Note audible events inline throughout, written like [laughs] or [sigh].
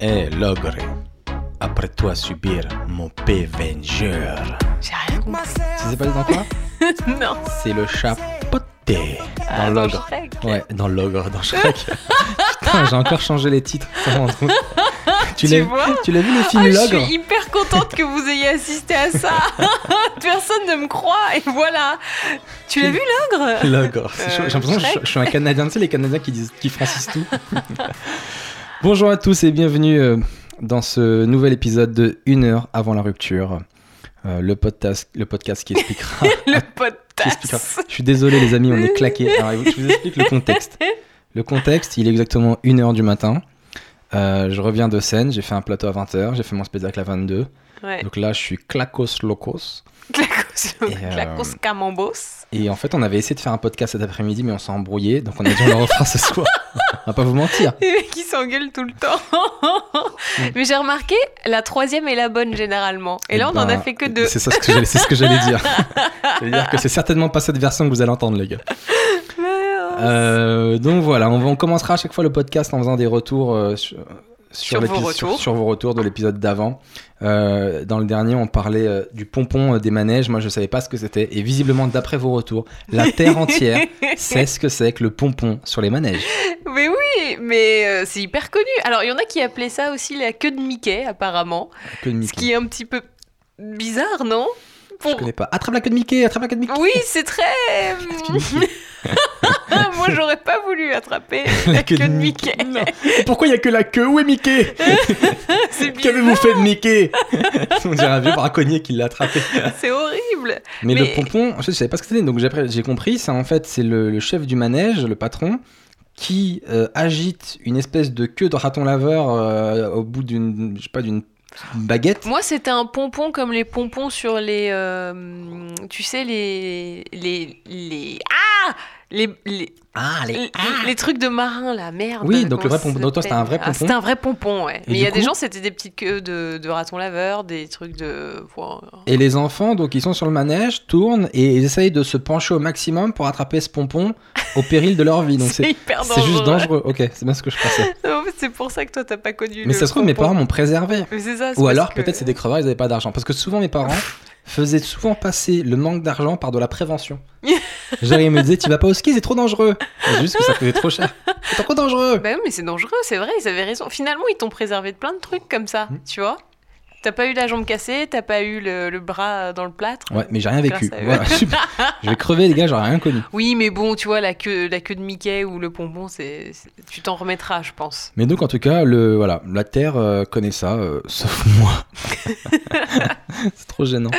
Eh, l'ogre, après toi subir mon P vengeur. J'ai rien compris. Tu sais pas dans quoi [laughs] non. C'est le chat poté dans Ah, dans l'ogre. Shrek. Ouais, dans l'ogre, dans Shrek. [laughs] Putain, j'ai encore changé les titres. [laughs] tu Tu l'as vois tu l'as vu le Ah, film je L'ogre suis hyper contente que vous ayez assisté à ça. Personne ne me croit et voilà. Tu l'as vu l'ogre? L'ogre. Euh, J'ai l'impression que je, je suis un Canadien. Tu sais, les Canadiens qui, disent, qui francisent tout. Bonjour à tous et bienvenue euh, dans ce nouvel épisode de Une heure avant la rupture. Euh, le, podcast, le podcast qui expliquera. [laughs] Le potasse. Je suis désolé, les amis, on est claqués. Alors, je vous explique le contexte. Le contexte, il est exactement 1h du matin. Euh, je reviens de scène, j'ai fait un plateau à 20h, j'ai fait mon spectacle à 22. Ouais. Donc là, je suis clacos locos. Clacos, Et, euh, clacos camambos. Et en fait, on avait essayé de faire un podcast cet après-midi, mais on s'est embrouillé. Donc on a dit on le refera ce [laughs] soir. on va pas vous mentir. Les mecs qui s'engueulent tout le temps. [laughs] Mais j'ai remarqué, la troisième est la bonne généralement. Et là, Eh on en a ben, fait que deux. C'est ça ce que j'allais, c'est ce que j'allais dire. [laughs] j'allais dire que c'est certainement pas cette version que vous allez entendre, les gars. Euh, donc voilà, on commencera à chaque fois le podcast en faisant des retours euh, sur, Sur vos sur vos retours de l'épisode d'avant. Euh, dans le dernier, on parlait euh, du pompon euh, des manèges. Moi, je savais pas ce que c'était. Et visiblement, d'après vos retours, la [laughs] terre entière sait ce que c'est que le pompon sur les manèges. Mais oui, mais c'est hyper connu. Alors, il y en a qui appelaient ça aussi la queue de Mickey, apparemment. Que de Ce Mickey. qui est un petit peu bizarre, non? Je connais pas. Attrape la queue de Mickey, attrape la queue de Mickey. Oui, c'est très. [laughs] De Mickey. [laughs] Moi, j'aurais pas voulu attraper [laughs] la, queue, de Mickey. Non. Et Pourquoi il y a que la queue? Où est Mickey? Qu'avez-vous fait de Mickey? On dirait un vieux braconnier qui l'a attrapé. C'est horrible. Mais, Mais- le pompon, je savais pas ce que c'était. Donc j'ai compris, c'est en fait c'est le, le chef du manège, le patron, qui euh, agite une espèce de queue de raton laveur euh, au bout d'une, je sais pas, d'une baguette. Moi, c'était un pompon comme les pompons sur les. euh, tu sais, les. Les. les ah les, les, Ah, les, les trucs de marin, là, merde. Oui, donc le vrai pompon. Donc toi, c'était un vrai Ah, pompon. C'était un vrai pompon, ouais. Et Mais il y a des gens, c'était des petites queues de, de raton laveur, des trucs de. Et les enfants, donc ils sont sur le manège, tournent et ils essayent de se pencher au maximum pour attraper ce pompon au péril de leur vie. [laughs] Donc C'est c'est hyper c'est dangereux. juste dangereux. Ok, c'est bien ce que je pensais. [laughs] C'est pour ça que toi, t'as pas connu. Mais le ça se trouve, mes parents m'ont préservé. C'est ça. c'est Ou alors que- peut-être c'est des crevards, ils n'avaient pas d'argent. Parce que souvent mes parents [laughs] faisaient souvent passer le manque d'argent par de la prévention. Ils me disaient tu vas pas au ski, c'est trop dangereux. C'est juste que ça coûtait trop cher. C'est trop dangereux. Bah oui, mais c'est dangereux, c'est vrai, ils avaient raison. Finalement, ils t'ont préservé de plein de trucs comme ça, Mm. tu vois. T'as pas eu la jambe cassée, t'as pas eu le, le bras dans le plâtre. Ouais, mais j'ai rien vécu. Voilà. [laughs] Je vais crever les gars, j'aurais rien connu. Oui, mais bon, tu vois, la queue, la queue de Mickey ou le pompon, c'est, tu t'en remettras, je pense. Mais donc en tout cas, le voilà, la Terre euh, connaît ça, euh, sauf [laughs] moi. [laughs] c'est trop gênant.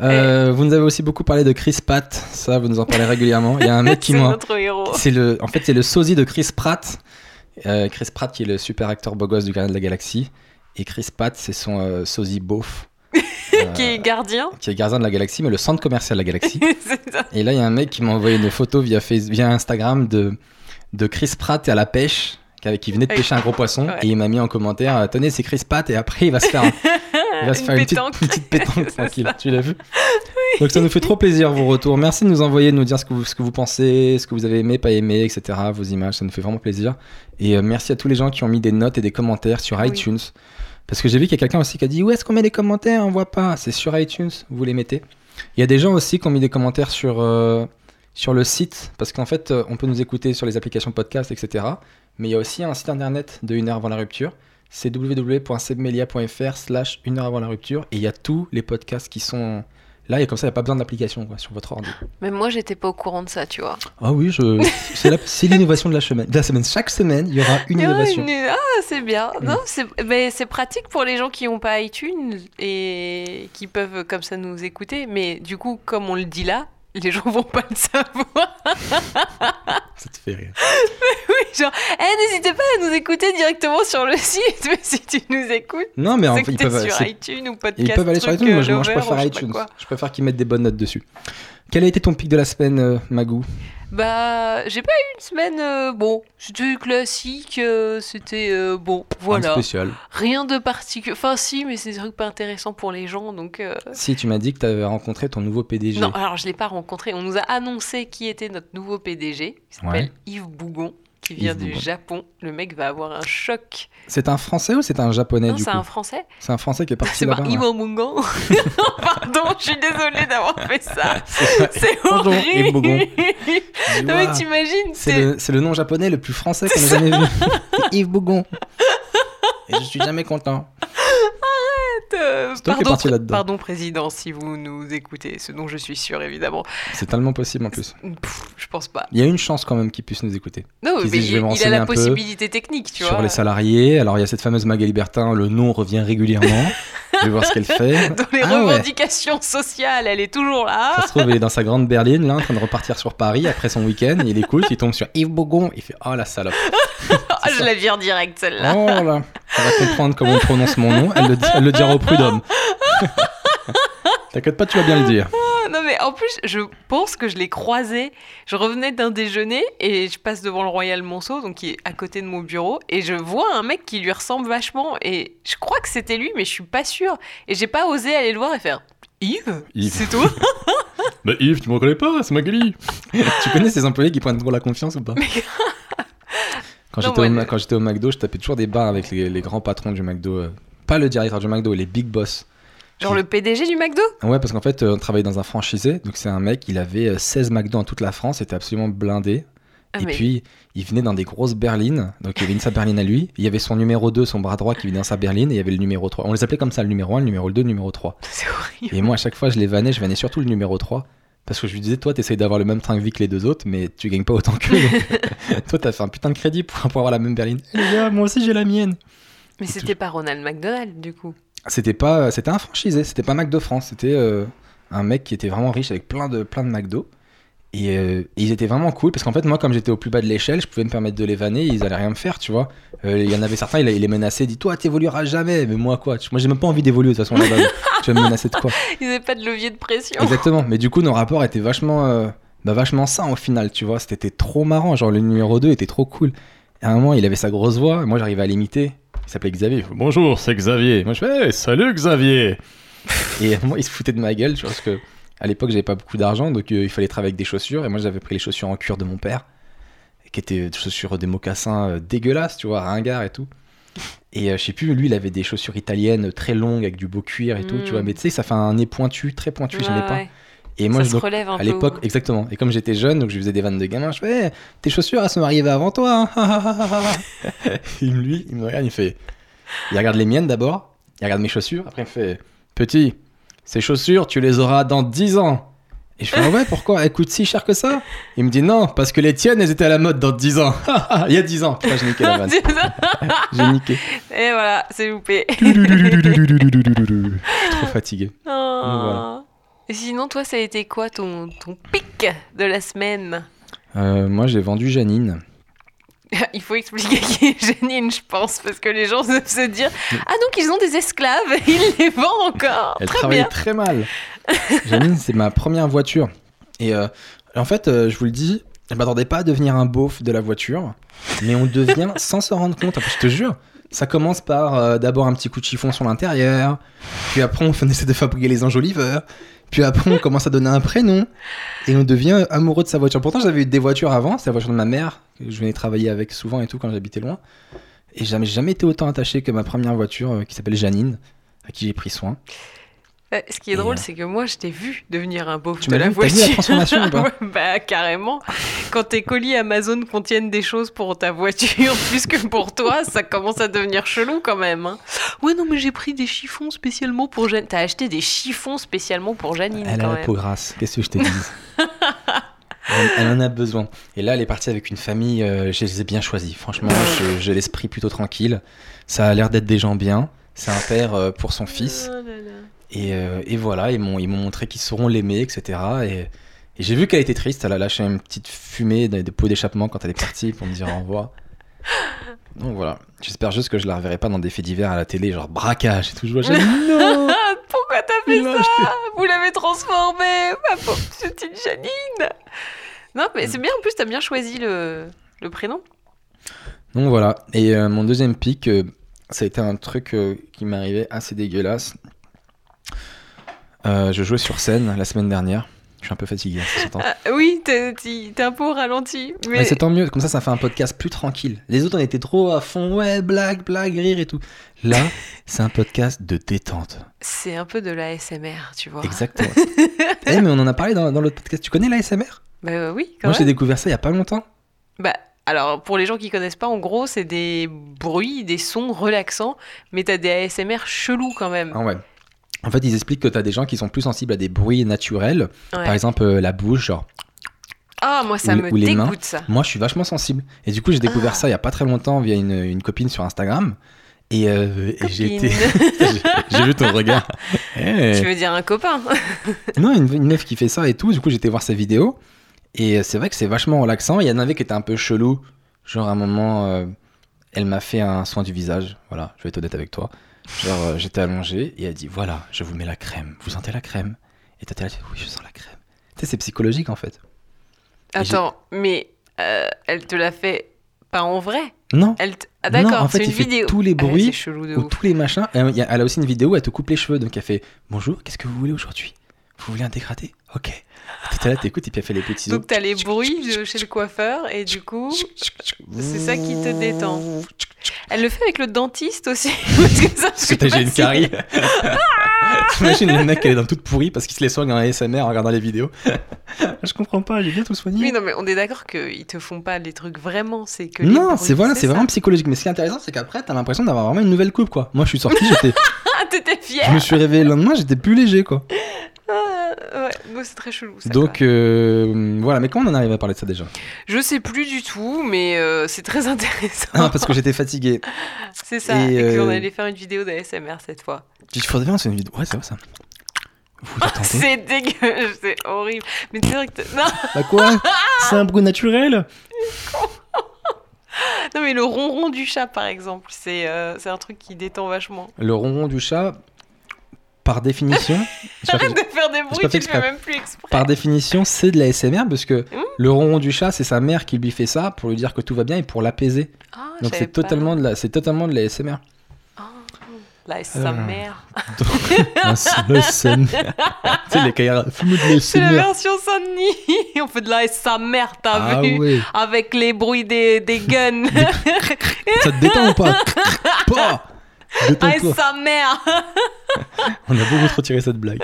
Euh, Vous nous avez aussi beaucoup parlé de Chris Pratt, ça vous nous en parlez régulièrement. Il y a un mec qui c'est m'a notre héros. C'est le, en fait, c'est le sosie de Chris Pratt. Chris Pratt qui est le super acteur beau gosse du Gardien de la Galaxie. Et Chris Pratt, c'est son euh, sosie beauf. [laughs] euh, Qui est gardien. qui est gardien de la galaxie, mais le centre commercial de la galaxie. [laughs] Et là, il y a un mec qui m'a envoyé une photo via, Face- via Instagram de, de Chris Pratt à la pêche, qui, venait de pêcher un gros poisson. Ouais. Et il m'a mis en commentaire euh, Tenez, c'est Chris Pratt. Et après, il va se faire, un- il va se [laughs] Une faire une, petite, pétanque. une petite pétanque C'est tranquille. ça. Tu l'as vu Donc ça nous fait trop plaisir vos retours. Merci de nous envoyer, de nous dire ce que vous, ce que vous pensez, ce que vous avez aimé, pas aimé, etc. Vos images, ça nous fait vraiment plaisir. Et euh, merci à tous les gens qui ont mis des notes et des commentaires sur Oui. iTunes. Parce que j'ai vu qu'il y a quelqu'un aussi qui a dit Où est-ce qu'on met les commentaires? On voit pas. C'est sur iTunes, vous les mettez. Il y a des gens aussi qui ont mis des commentaires sur, euh, sur le site. Parce qu'en fait, euh, on peut nous écouter sur les applications podcast, etc. Mais il y a aussi un site internet de Une heure avant la rupture. C'est www.sebmelia.fr slash une heure avant la rupture. Et il y a tous les podcasts qui sont là. Et comme ça, il n'y a pas besoin d'application sur votre ordi. Même moi, j'étais pas au courant de ça, tu vois. Ah oui, je... c'est l'innovation de la semaine. De la semaine. Chaque semaine, il y aura une innovation. une- Ah, c'est bien. Mm. Non, c'est mais c'est pratique pour les gens qui n'ont pas iTunes et qui peuvent comme ça nous écouter. Mais du coup, comme on le dit là, [laughs] les gens vont pas le savoir. Ça te fait rire. [laughs] Oui, genre, eh, n'hésitez pas à nous écouter directement sur le [laughs] site, mais si tu nous écoutes, Non, mais en fait, ils peuvent. sur c'est- iTunes ou podcast. Ils peuvent aller sur iTunes, moi je, euh, moi, je préfère iTunes. Je préfère qu'ils mettent des bonnes notes dessus. Quel a été ton pic de la semaine, euh, Magou? Bah, j'ai pas eu une semaine. euh, bon, c'était classique, euh, c'était euh, bon, Un voilà. spécial. Rien de particulier. Enfin, si, mais c'est des trucs pas intéressants pour les gens, donc. Si tu m'as dit que tu avais rencontré ton nouveau PDG. Non, alors je l'ai pas rencontré. On nous a annoncé qui était notre nouveau PDG. Il s'appelle Ouais. Yves Bougon. Qui vient Yves du. Japon. Le mec va avoir un choc. C'est un français ou c'est un japonais Non, du c'est coup un français. C'est un français qui est [laughs] parti C'est pas là-bas. ouais. Yves [laughs] Bougon. Pardon, je suis désolée d'avoir fait ça. [laughs] C'est- Bonjour, horrible. Yves Bougon. Non mais t'imagines, C'est c'est le, c'est le nom japonais le plus français qu'on ait jamais vu. C'est Yves Bougon. Et je suis jamais content. Euh, pardon, pardon président si vous nous écoutez, ce dont je suis sûr évidemment. C'est tellement possible en plus. Pff, je pense pas. Il y a une chance quand même qu'il puisse nous écouter. Non, mais il, il a la possibilité technique, tu sur vois. les salariés. Alors il y a cette fameuse Magali Bertin, le nom revient régulièrement. [laughs] je vais voir ce qu'elle fait. Dans les Ah ouais. revendications sociales, elle est toujours là. Ça se trouve, il est dans sa grande berline, là, en train de repartir sur Paris après son week-end. Il écoute, il tombe sur Yves Bougon. Il fait Oh la salope. [laughs] Ah, je la vire direct celle-là. Oh là. Elle va comprendre comment on prononce mon nom. Elle le, elle le dira au prud'homme. [laughs] T'inquiète pas, tu vas bien le dire. [laughs] Non mais en plus, je pense que je l'ai croisé. Je revenais d'un déjeuner et je passe devant le Royal Monceau, donc qui est à côté de mon bureau, et je vois un mec qui lui ressemble vachement. Et je crois que c'était lui, mais je suis pas sûre. Et j'ai pas osé aller le voir et faire Yves, Yves. c'est toi [laughs] Bah Yves, tu me reconnais pas, c'est Magali. tu connais ces employés qui prennent trop la confiance ou pas? Quand j'étais au, McDo, je tapais toujours des bars avec les, les grands patrons du McDo. euh, pas le directeur du McDo, les big boss. Genre le PDG du McDo? Ouais, parce qu'en fait, euh, on travaillait dans un franchisé. Donc, c'est un mec, il avait euh, 16 McDo en toute la France, c'était absolument blindé. Ah, et mais- puis, il venait dans des grosses berlines. Donc, il y avait une sa berline à lui. Il y avait son numéro 2, son bras droit qui venait dans sa berline. Et il y avait le numéro 3. On les appelait comme ça, le numéro 1, le numéro 2, le numéro 3. [laughs] C'est horrible. Et moi, à chaque fois, je les vannais. Je vannais surtout le numéro 3. Parce que je lui disais, toi, t'essayes d'avoir le même train de vie que les deux autres, mais tu gagnes pas autant qu'eux. donc, [laughs] toi, t'as fait un putain de crédit pour, pour avoir la même berline. Eh, les gars, moi aussi, j'ai la mienne. Mais c'était pas Ronald McDonald du coup. C'était pas, c'était un franchisé, c'était pas McDo France, c'était euh, un mec qui était vraiment riche avec plein de, plein de McDo. Et, euh, et ils étaient vraiment cool parce qu'en fait, moi, comme j'étais au plus bas de l'échelle, je pouvais me permettre de les vanner, ils allaient rien me faire, tu vois. Euh, Il y en avait certains, il, il les menaçait, dit Toi, t'évolueras jamais, mais moi, quoi Moi, j'ai même pas envie d'évoluer de toute façon là-bas. tu vas me menacer de quoi [laughs] Ils avaient pas de levier de pression. Exactement, mais du coup, nos rapports étaient vachement, bah, vachement sains au final, tu vois. C'était trop marrant, genre le numéro 2 était trop cool. Et à un moment, il avait sa grosse voix, moi, j'arrivais à l'imiter. Il s'appelait Xavier. Bonjour, c'est Xavier. Moi, je fais Hey, Salut, Xavier. [laughs] Et moi, il se foutait de ma gueule, tu vois, parce que à l'époque, j'avais pas beaucoup d'argent, donc euh, il fallait travailler avec des chaussures. Et moi, j'avais pris les chaussures en cuir de mon père, qui étaient des chaussures, des mocassins euh, dégueulasses, tu vois, ringards et tout. Et euh, je sais plus, lui, il avait des chaussures italiennes très longues avec du beau cuir et tout, Mm. tu vois. Mais tu sais, ça fait un nez pointu, très pointu, Ouais, j'aimais pas. ouais. Et moi, ça je, se donc, relève un à l'époque, exactement. Et comme j'étais jeune, donc je faisais des vannes de gamin, je fais, Eh, tes chaussures, elles sont arrivées avant toi. hein. Et lui, il me regarde, il fait, il regarde les miennes d'abord, il regarde mes chaussures, après il me fait, petit, ces chaussures, tu les auras dans 10 ans. Et je fais, ah ouais, pourquoi Elles coûtent si cher que ça Il me dit, non, parce que les tiennes, elles étaient à la mode dans 10 ans. il y a 10 ans. Putain, j'ai niqué la vanne. J'ai niqué. Et voilà, c'est loupé. Je suis trop fatigué. Oh. voilà. Et sinon, toi, ça a été quoi ton, ton pic de la semaine Euh, moi, j'ai vendu Janine. [laughs] Il faut expliquer qui est Janine, je pense, parce que les gens doivent se dire Ah, donc ils ont des esclaves, [laughs] ils les vendent encore. Elle Très travaillait bien. très mal. [laughs] Janine, c'est ma première voiture. Et euh, en fait, euh, je vous le dis, je m'attendais pas à devenir un beauf de la voiture, mais on devient sans se rendre compte. Après, je te jure, ça commence par euh, d'abord un petit coup de chiffon sur l'intérieur, puis après on essaie de fabriquer les enjoliveurs, puis après on [laughs] commence à donner un prénom, et on devient amoureux de sa voiture. Pourtant, j'avais eu des voitures avant, c'est la voiture de ma mère, que je venais travailler avec souvent et tout quand j'habitais loin. Et jamais, jamais été autant attaché que ma première voiture euh, qui s'appelle Janine, à qui j'ai pris soin. Euh, Ce qui est Et, drôle, euh, c'est que moi, je t'ai vu devenir un beauf Tu de m'as la vu T'as vu voiture. la transformation ou [laughs] pas Bah, carrément. Quand tes colis Amazon contiennent des choses pour ta voiture [laughs] plus que pour toi, ça commence à devenir chelou quand même. hein. Ouais, non, mais j'ai pris des chiffons spécialement pour Janine. T'as acheté des chiffons spécialement pour Janine Elle a quand la même. peau grasse, qu'est-ce que je te dis [laughs] elle, elle en a besoin. Et là, elle est partie avec une famille, euh, je les ai bien choisis. Franchement, je- j'ai l'esprit plutôt tranquille. Ça a l'air d'être des gens bien. C'est un père euh, pour son fils. Oh là là. Et, euh, et voilà, ils m'ont ils m'ont montré qu'ils sauront l'aimer, etc. Et, et j'ai vu qu'elle était triste. Elle a lâché une petite fumée des pots d'échappement quand elle est partie pour me dire au revoir. Donc voilà, j'espère juste que je la reverrai pas dans des faits divers à la télé, genre braquage et tout. Je vois, [laughs] non pourquoi t'as fait ça. Vous l'avez transformé, ma pauvre petite Janine. Non, mais c'est bien, en plus, t'as bien choisi le, le prénom. Donc voilà. Et euh, mon deuxième pic, euh, ça a été un truc euh, qui arrivé assez dégueulasse. Euh, je jouais sur scène la semaine dernière Je suis un peu fatigué, s'entend. Ah, oui, t'es un peu au ralenti. Mais Mais c'est tant mieux, comme ça, ça fait un podcast plus tranquille. Les autres, on était trop à fond, ouais, blague, blague, rire et tout. Là, [laughs] c'est un podcast de détente. c'est un peu de l'ASMR, tu vois. Exactement. [laughs] Eh, mais on en a parlé dans, dans l'autre podcast. Tu connais l'ASMR Bah euh, oui, quand Moi, j'ai découvert ça il y a pas longtemps. Bah, alors, pour les gens qui connaissent pas, en gros, c'est des bruits, des sons relaxants, mais t'as des ASMR chelous quand même. Ah ouais. En fait, ils expliquent que tu as des gens qui sont plus sensibles à des bruits naturels. Ouais. Par exemple, euh, la bouche, genre. Ah, moi, ça ou- me ou les mains. dégoûte, ça. Moi, je suis vachement sensible. Et du coup, j'ai découvert Ah. ça il y a pas très longtemps via une, une copine sur Instagram. Et, euh, et j'ai été. [laughs] vu ton regard. [laughs] Eh. Tu veux dire un copain? Non, une, une meuf qui fait ça et tout. Du coup, j'étais voir sa vidéo. Et euh, c'est vrai que c'est vachement relaxant. Il y en avait qui étaient un peu chelou. Genre, à un moment, euh, elle m'a fait un soin du visage. Voilà, je vais être honnête avec toi. Genre, euh, j'étais allongé et elle dit Voilà, je vous mets la crème. Vous sentez la crème? Et là, tu fais, Oui, je sens la crème. Tu sais, c'est psychologique en fait. Attends, mais euh, elle te l'a fait pas en vrai? Non, elle t- Ah d'accord, en fait, c'est une il fait vidéo. tous les Ah, bruits ou tous les machins. Elle a aussi une vidéo où elle te coupe les cheveux. Donc, elle fait Bonjour, qu'est-ce que vous voulez aujourd'hui? Vous voulez un dégradé? Ok. T'es là, t'écoutes et puis elle fait les petits. Donc t'as les bruits de chez le coiffeur et du coup, c'est ça qui te détend. elle le fait avec le dentiste aussi. [laughs] parce que ça Parce que t'as j'ai une carie. [laughs] T'imagines le mec qui est dans toute pourrie parce qu'il se les soigne en ASMR en regardant les vidéos. [laughs] je comprends pas, j'ai bien tout soigné. Oui, non, mais on est d'accord qu'ils te font pas les trucs vraiment, c'est que. non, les bruits, c'est voilà, c'est vraiment psychologique. Mais ce qui est intéressant, c'est qu'après, t'as l'impression d'avoir vraiment une nouvelle coupe, quoi. Moi, je suis sorti, j'étais, Ah, t'étais je fière me suis réveillé le lendemain, j'étais plus léger, quoi. Ouais, donc c'est très chelou. Ça, Donc, euh, voilà. Mais comment on en arrive à parler de ça déjà? Je sais plus du tout, mais euh, c'est très [laughs] intéressant. Ah, parce que j'étais fatigué. c'est ça, Et, et, qu'on euh, allait faire une vidéo d'ASMR cette fois. Il faudrait bien, c'est une vidéo. Ouais, c'est vrai ça. [laughs] C'est dégueu, c'est horrible. Mais c'est vrai que. t'as- Non, Bah quoi? C'est un bruit naturel? Non, mais le ronron du chat, par exemple, c'est euh, c'est un truc qui détend vachement. Le ronron du chat, par définition. [laughs] Arrête de faire des bruits, tu le fais même plus exprès. Par définition, c'est de la SMR parce que Mmh. le ronron du chat, c'est sa mère qui lui fait ça pour lui dire que tout va bien et pour l'apaiser. Ah, Donc c'est totalement de la, c'est totalement de la SMR. Ah, là, sa Euh, SMR. [laughs] tu sais les cahiers, fume de la C'est la SMR. version Sony. [laughs] On fait de la sa mère, t'as Ah vu ouais. Avec les bruits des, des guns. Ça te détend ou pas Pas. Ah, Détends-toi. sa mère. [laughs] On a beaucoup trop tiré cette blague.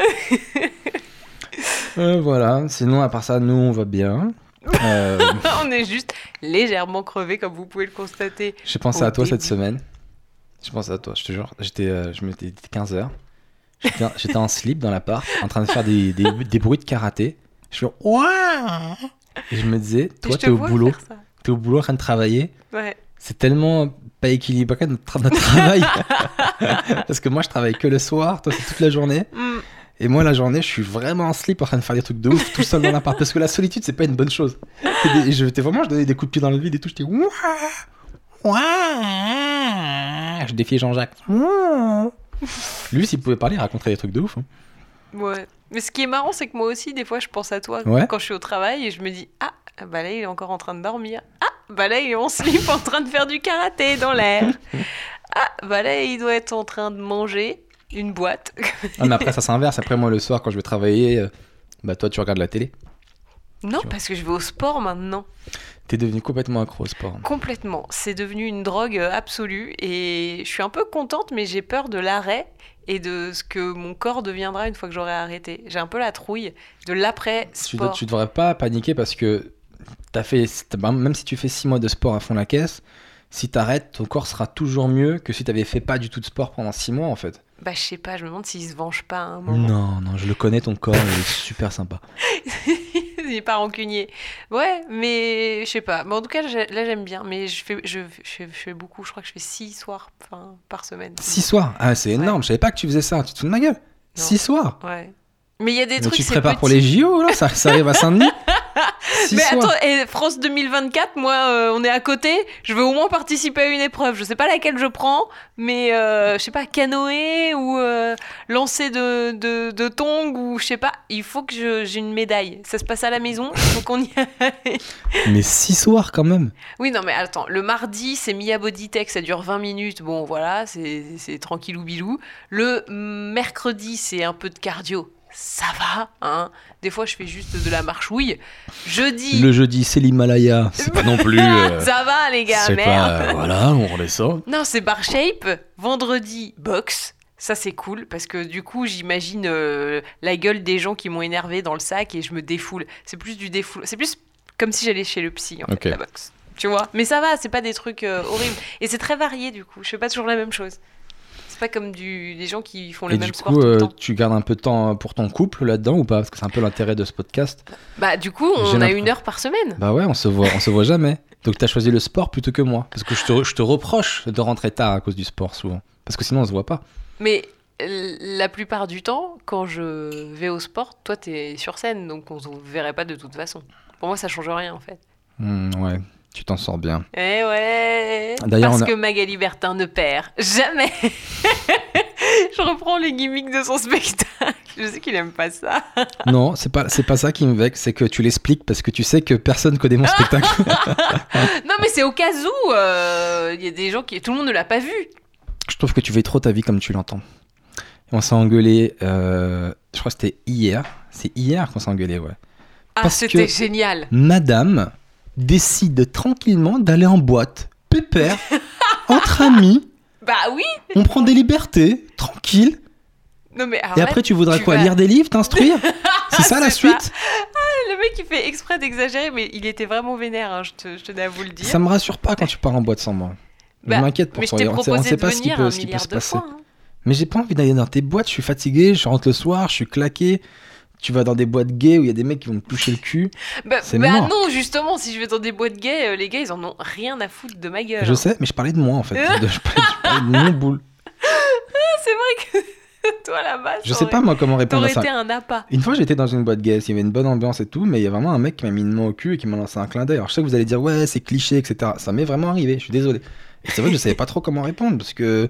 Euh, voilà. Sinon, à part ça, nous, on va bien. Euh, [laughs] On est juste légèrement crevé, comme vous pouvez le constater. J'ai pensé à toi cette semaine. Je pensais à toi, je te jure. J'étais, euh, je m'étais dit 15h. J'étais, en slip dans l'appart, en train de faire des, des, des bruits de karaté. Je suis Et je me disais, toi, t'es au boulot, t'es au boulot en train de travailler. Ouais. C'est tellement pas équilibré notre, tra- notre travail. [laughs] Parce que moi, je travaille que le soir, toi, c'est toute la journée. Hmm. Et moi, la journée, je suis vraiment en slip en train de faire des trucs de ouf tout seul dans l'appart. Parce que la solitude, c'est pas une bonne chose. Et, je vraiment, je donnais des coups de pied dans le vide et tout. J'étais Je défiais Jean-Jacques. Lui, s'il pouvait parler, il raconterait des trucs de ouf. hein. Ouais. Mais ce qui est marrant, c'est que moi aussi, des fois, je pense à toi Ouais. quand je suis au travail et je me dis Ah, bah là, il est encore en train de dormir. Ah, bah là, il est en slip en train de faire du karaté dans l'air. [laughs] Ah, bah là, il doit être en train de manger une boîte. Ah, mais après, ça s'inverse. Après, moi, le soir, quand je vais travailler, euh, bah, toi, tu regardes la télé. non, parce que je vais au sport maintenant. T'es devenu complètement accro au sport. Complètement. C'est devenu une drogue euh, absolue et je suis un peu contente, mais j'ai peur de l'arrêt et de ce que mon corps deviendra une fois que j'aurai arrêté. J'ai un peu la trouille de Tu, l'après-sport. tu devrais pas paniquer parce que t'as fait, même si tu fais 6 mois de sport à fond la caisse, si t'arrêtes, ton corps sera toujours mieux que si t'avais fait pas du tout de sport pendant 6 mois en fait. Bah, je sais pas, je me demande s'il se venge pas à un moment. Non, non, je le connais ton corps, il est super sympa. [laughs] il est pas rancunier. Ouais, mais je sais pas. Mais en tout cas, là, j'aime bien. Mais je fais, je, je, je fais beaucoup. Je crois que je fais six soirs enfin, par semaine. 6 soirs? Ah, c'est énorme, je savais pas que tu faisais ça, tu te fous de ma gueule 6 soirs? Ouais. Mais il y a des Mais trucs. tu te prépares pour petit. les JO là ça, ça arrive à Saint-Denis? 6 [laughs] Mais attends, et France 2024, moi, euh, on est à côté. Je veux au moins participer à une épreuve. Je sais pas laquelle je prends, mais euh, je sais pas, canoë ou euh, lancer de, de, de tongs ou je sais pas. Il faut que j'ai une médaille. Ça se passe à la maison, donc on y aille. [laughs] Mais 6 soirs quand même Oui, non, mais attends, le mardi, c'est Mia Body Tech, ça dure 20 minutes. Bon, voilà, c'est c'est tranquillou bilou. Le mercredi, c'est un peu de cardio. Ça va, hein. Des fois, je fais juste de la marchouille. Jeudi, Le jeudi, c'est l'Himalaya. C'est pas non plus. [laughs] euh, ça va, les gars, c'est merde. pas. euh, voilà, on redescend. Non, c'est bar shape. Vendredi, box. Ça, c'est cool parce que du coup, j'imagine euh, la gueule des gens qui m'ont énervé dans le sac et je me défoule. C'est plus du défoule. C'est plus comme si j'allais chez le psy, en fait, la boxe. Tu vois? Mais ça va, c'est pas des trucs horribles. Et c'est très varié, du coup. Je fais pas toujours la même chose. C'est pas comme du... des gens qui font le Et même du sport coup, tout le euh, temps. tu gardes un peu de temps pour ton couple là-dedans ou pas? Parce que c'est un peu l'intérêt de ce podcast. Bah, du coup, on a une heure par semaine. Bah ouais, on se voit, on se voit jamais. Donc t'as choisi le sport plutôt que moi. Parce que je te, je te reproche de rentrer tard à cause du sport souvent. Parce que sinon on se voit pas. Mais euh, la plupart du temps, quand je vais au sport, toi, t'es sur scène, donc on se verrait pas de toute façon. Pour moi, ça change rien, en fait. Hmm, ouais, tu t'en sors bien. Eh ouais D'ailleurs, Parce a- que Magali Bertin ne perd jamais [laughs] Je reprends les gimmicks de son spectacle. Je sais qu'il aime pas ça. [laughs] Non, c'est pas, c'est pas ça qui me vexe, c'est que tu l'expliques parce que tu sais que personne connaît mon spectacle. [laughs] Non, mais c'est au cas où euh, il y a des gens qui. Tout le monde ne l'a pas vu. je trouve que tu vis trop ta vie comme tu l'entends. On s'est engueulé, euh, je crois que c'était hier. C'est hier qu'on s'est engueulé, ouais. Ah, c'était que- génial. Madame décide tranquillement d'aller en boîte, pépère, [laughs] entre amis. Bah oui On prend des libertés, tranquille. Non, mais alors Et là, après, tu voudrais tu quoi vas- Lire des livres, t'instruire [laughs] C'est ça la ça. suite le mec, il fait exprès d'exagérer, mais il était vraiment vénère, hein, je, te- je tenais à vous le dire. Ça me rassure pas quand tu pars en boîte sans moi. Bah, je m'inquiète pour mais je toi. t'ai On proposé sait pas ce qui peut, un ce qui peut milliard se passer. fois. hein. Mais j'ai pas envie d'aller dans tes boîtes, je suis fatigué, je rentre le soir, je suis claqué. Tu vas dans des boîtes gays où il y a des mecs qui vont te toucher le cul. Bah, C'est bah mort. non, justement, si je vais dans des boîtes gays, euh, les gars, ils en ont rien à foutre de ma gueule. Je hein. sais, mais je parlais de moi en fait. De- [laughs] je, parlais, je parlais de mon boule. C'est vrai que [laughs] toi là-bas, Je sais pas moi comment répondre à ça. été un appât. Une fois j'étais dans une boîte gay, il y avait une bonne ambiance et tout, mais il y a vraiment un mec qui m'a mis une main au cul et qui m'a lancé un clin d'œil. Alors je sais que vous allez dire ouais c'est cliché, etc. Ça m'est vraiment arrivé, je suis désolé. Et c'est vrai que je savais pas trop comment répondre parce que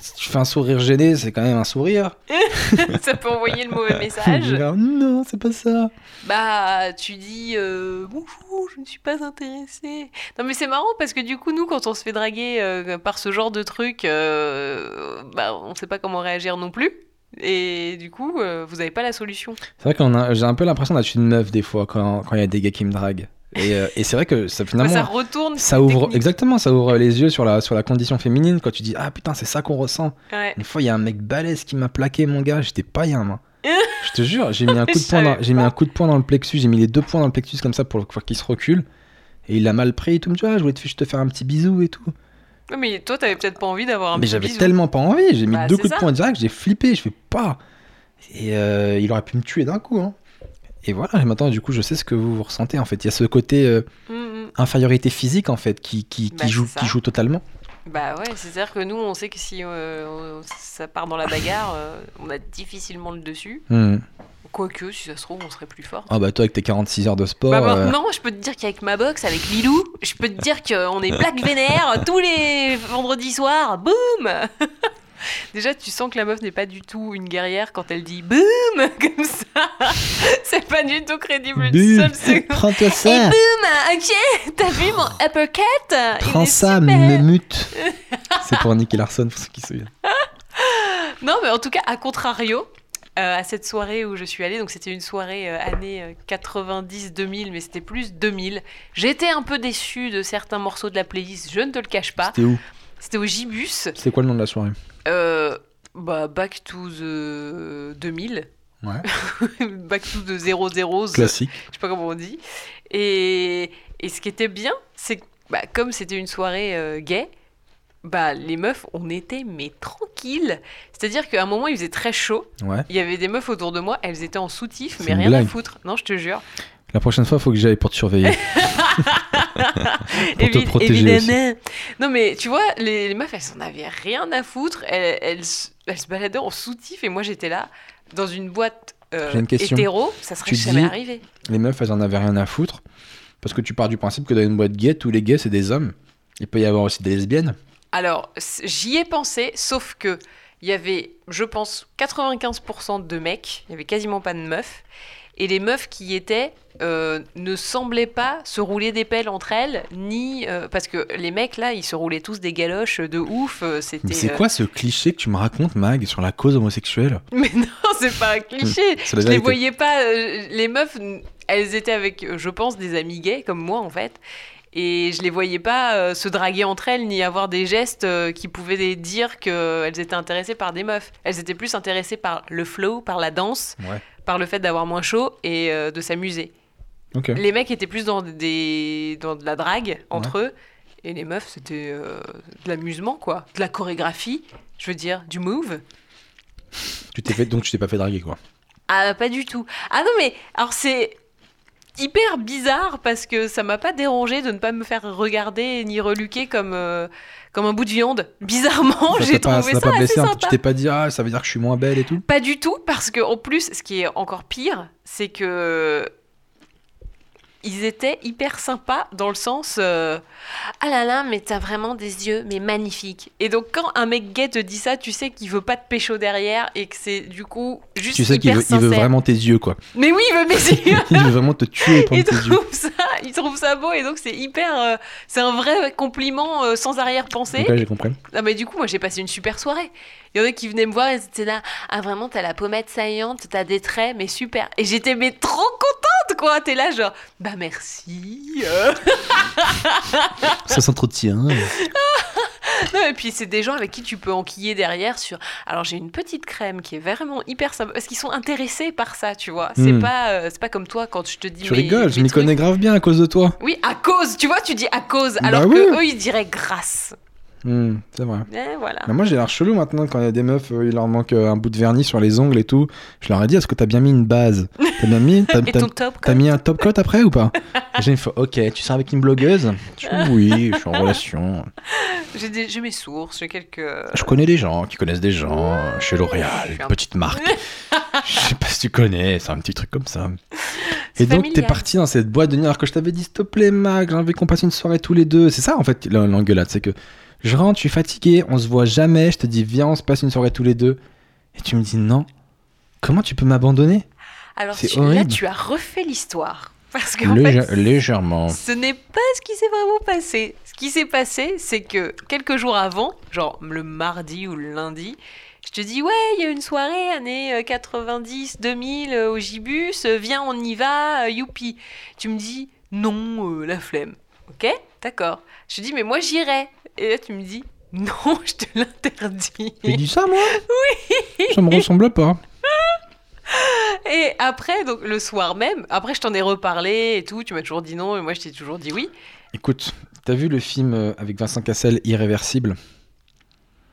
si tu fais un sourire gêné, c'est quand même un sourire. [laughs] ça peut envoyer le mauvais message. [laughs] non, c'est pas ça. Bah, tu dis euh, bonjour, je ne suis pas intéressée. Non, mais c'est marrant parce que du coup, nous, quand on se fait draguer euh, par ce genre de truc, euh, bah, on sait pas comment réagir non plus. Et du coup, euh, vous avez pas la solution. C'est vrai a, j'ai un peu l'impression d'être une meuf des fois quand il y a des gars qui me draguent. Et, euh, et c'est vrai que ça finalement. ça retourne. Ça ouvre exactement, ça ouvre les yeux sur la sur la condition féminine quand tu dis ah putain c'est ça qu'on ressent. Ouais. Une fois il y a un mec balèze qui m'a plaqué mon gars, j'étais pas bien moi. [laughs] Je te jure, j'ai mis un coup de poing dans, savais j'ai mis pas. un coup de poing dans le plexus, j'ai mis les deux poings dans le plexus comme ça pour, pour qu'il se recule. Et il l'a mal pris et tout me dit ah je voulais te, faire un petit bisou et tout. Mais toi, t'avais peut-être pas envie d'avoir un Mais petit j'avais bisou. tellement pas envie, j'ai mis Bah, deux coups de poing direct, j'ai flippé, je fais pas. Et euh, il aurait pu me tuer d'un coup. Hein. Et voilà, et maintenant du coup je sais ce que vous, vous ressentez en fait. Il y a ce côté euh, Mm, mm. infériorité physique en fait qui, qui, qui Bah, joue, qui joue totalement. Bah ouais, c'est-à-dire que nous, on sait que si euh, on- ça part dans la bagarre, euh, on a difficilement le dessus. Hmm. Quoique, si ça se trouve, on serait plus fort. Ah bah toi avec tes 46 heures de sport. Bah maintenant, je peux te dire qu'avec ma box, avec Lilou, je peux te dire qu'on est plaque vénère [laughs] tous les vendredis soirs. Boum Déjà, tu sens que la meuf n'est pas du tout une guerrière quand elle dit boum [laughs] comme ça. C'est pas du tout crédible. Prends-toi Et ça boum Ok T'as vu mon uppercut? Prends ça, me mute [laughs] C'est pour Nicky Larson, pour ceux qui se souviennent. Non, mais en tout cas, à contrario, euh, à cette soirée où je suis allée, donc c'était une soirée euh, année euh, 90-2000, mais c'était plus 2000. J'étais un peu déçue de certains morceaux de la playlist, je ne te le cache pas. C'était où? C'était au Gibus, C'est quoi le nom de la soirée? Euh, bah, Back to the 2000, Ouais. [laughs] Back to the 00, je Classique. sais pas comment on dit. Et, et ce qui était bien, c'est que bah, comme c'était une soirée euh, gay, bah, les meufs, on était mais tranquilles. C'est-à-dire qu'à un moment, il faisait très chaud. Ouais. Il y avait des meufs autour de moi, elles étaient en soutif, mais rien blague. à foutre. Non, je te jure. La prochaine fois, faut que j'aille pour te surveiller. [laughs] Pour te protéger aussi. évidemment. Non, mais tu vois, les, les meufs, elles en avaient rien à foutre. Elles, elles, se baladaient en soutif et moi, j'étais là, dans une boîte euh, une question. hétéro, ça serait Tu jamais dis- arrivé. Les meufs, elles en avaient rien à foutre. Parce que tu pars du principe que dans une boîte gay, tous les gays, c'est des hommes. Il peut y avoir aussi des lesbiennes. Alors, j'y ai pensé, sauf que il y avait, je pense, 95% de mecs, il y avait quasiment pas de meufs, et les meufs qui y étaient euh, ne semblaient pas se rouler des pelles entre elles, ni euh, parce que les mecs là, ils se roulaient tous des galoches de ouf. euh, C'était. Mais c'est euh, quoi ce cliché que tu me racontes, Mag, sur la cause homosexuelle? [laughs] Mais non, c'est pas un cliché. [laughs] C'est la Je les vérité. voyais pas. euh, les meufs, elles étaient avec, je pense, des amis gays comme moi en fait. Et je les voyais pas euh, se draguer entre elles ni avoir des gestes euh, qui pouvaient dire qu'elles étaient intéressées par des meufs. Elles étaient plus intéressées par le flow, par la danse, Ouais. par le fait d'avoir moins chaud et euh, de s'amuser. Les mecs étaient plus dans, des, dans de la drague entre eux. Et les meufs, c'était de l'amusement, quoi. De la chorégraphie, je veux dire, du move. Tu t'es fait, donc tu t'es pas fait draguer, quoi. Ah, pas du tout. Ah non, mais alors c'est hyper bizarre parce que ça m'a pas dérangé de ne pas me faire regarder ni reluquer comme, euh, comme un bout de viande. Bizarrement, j'ai t'a pas, trouvé ça pas assez blessé, sympa. tu t'es pas dit, ah, ça veut dire que je suis moins belle et tout? Pas du tout, parce que en plus, ce qui est encore pire, c'est que ils étaient hyper sympas dans le sens euh, ah là là mais t'as vraiment des yeux mais magnifiques et donc quand un mec gay te dit ça tu sais qu'il veut pas te pécho derrière et que c'est du coup juste Tu sais qu'il veut, il veut sincère. vraiment tes yeux, quoi. mais oui il veut mes [laughs] yeux il veut vraiment te tuer [laughs] il tes yeux. trouve ça il trouve ça beau et donc c'est hyper euh, c'est un vrai compliment euh, sans arrière-pensée Ok, j'ai compris. ah mais du coup, moi j'ai passé une super soirée. Il y en a qui venaient me voir et étaient là, ah vraiment, t'as la pommette saillante, t'as des traits, mais super. Et j'étais mais trop contente quoi. T'es là genre, bah merci. euh. [laughs] Ça s'entretient. [laughs] Non, et puis c'est des gens avec qui tu peux enquiller derrière sur. Alors j'ai une petite crème qui est vraiment hyper sympa parce qu'ils sont intéressés par ça, tu vois. C'est Hmm. pas, euh, c'est pas comme toi quand je te dis. Tu mes- rigoles, je mes m'y trucs. connais grave bien à cause de toi. Oui, à cause. Tu vois, tu dis à cause, Bah alors oui. que eux ils diraient grâce. Hmm, c'est vrai. Voilà. Mais moi j'ai l'air chelou maintenant quand il y a des meufs, euh, il leur manque euh, un bout de vernis sur les ongles et tout. Je leur ai dit, est-ce que t'as bien mis une base? T'as bien mis t'as- [laughs] ton top t'as coat mis un top coat après ou pas? [laughs] J'ai une fois, ok, tu sors avec une blogueuse? Je dis, Oui, je suis en relation. [laughs] J'ai des- j'ai mes sources, j'ai quelques. Je connais des gens qui connaissent des gens euh, chez L'Oréal, une un- petite marque. Je sais pas si tu connais, c'est un petit truc comme ça. Et donc, t'es parti dans cette boîte de nuit alors que je t'avais dit, s'il te plaît, Mac, j'ai envie qu'on passe une soirée tous les deux. C'est ça, en fait, l'en- l'engueulade. C'est que je rentre, je suis fatigué, on se voit jamais. Je te dis, viens, on se passe une soirée tous les deux. Et tu me dis, non. Comment tu peux m'abandonner? Alors C'est tu- là, tu as refait l'histoire. [laughs] Parce fait, Légèrement. ce n'est pas ce qui s'est vraiment passé. Ce qui s'est passé, c'est que quelques jours avant, genre le mardi ou le lundi, je te dis, ouais, il y a une soirée, années euh, 90, 2000, euh, au Gibus, euh, viens, on y va, euh, youpi. Tu me dis, non, euh, la flemme. Ok, d'accord. Je te dis, mais moi j'irai. Et là, tu me dis, [laughs] non, je te l'interdis. J'ai dit ça, moi [laughs] Oui Ça me ressemble pas. Et après, donc le soir même, après je t'en ai reparlé et tout, tu m'as toujours dit non, et moi je t'ai toujours dit oui. Écoute, t'as vu le film euh, avec Vincent Cassel, Irréversible?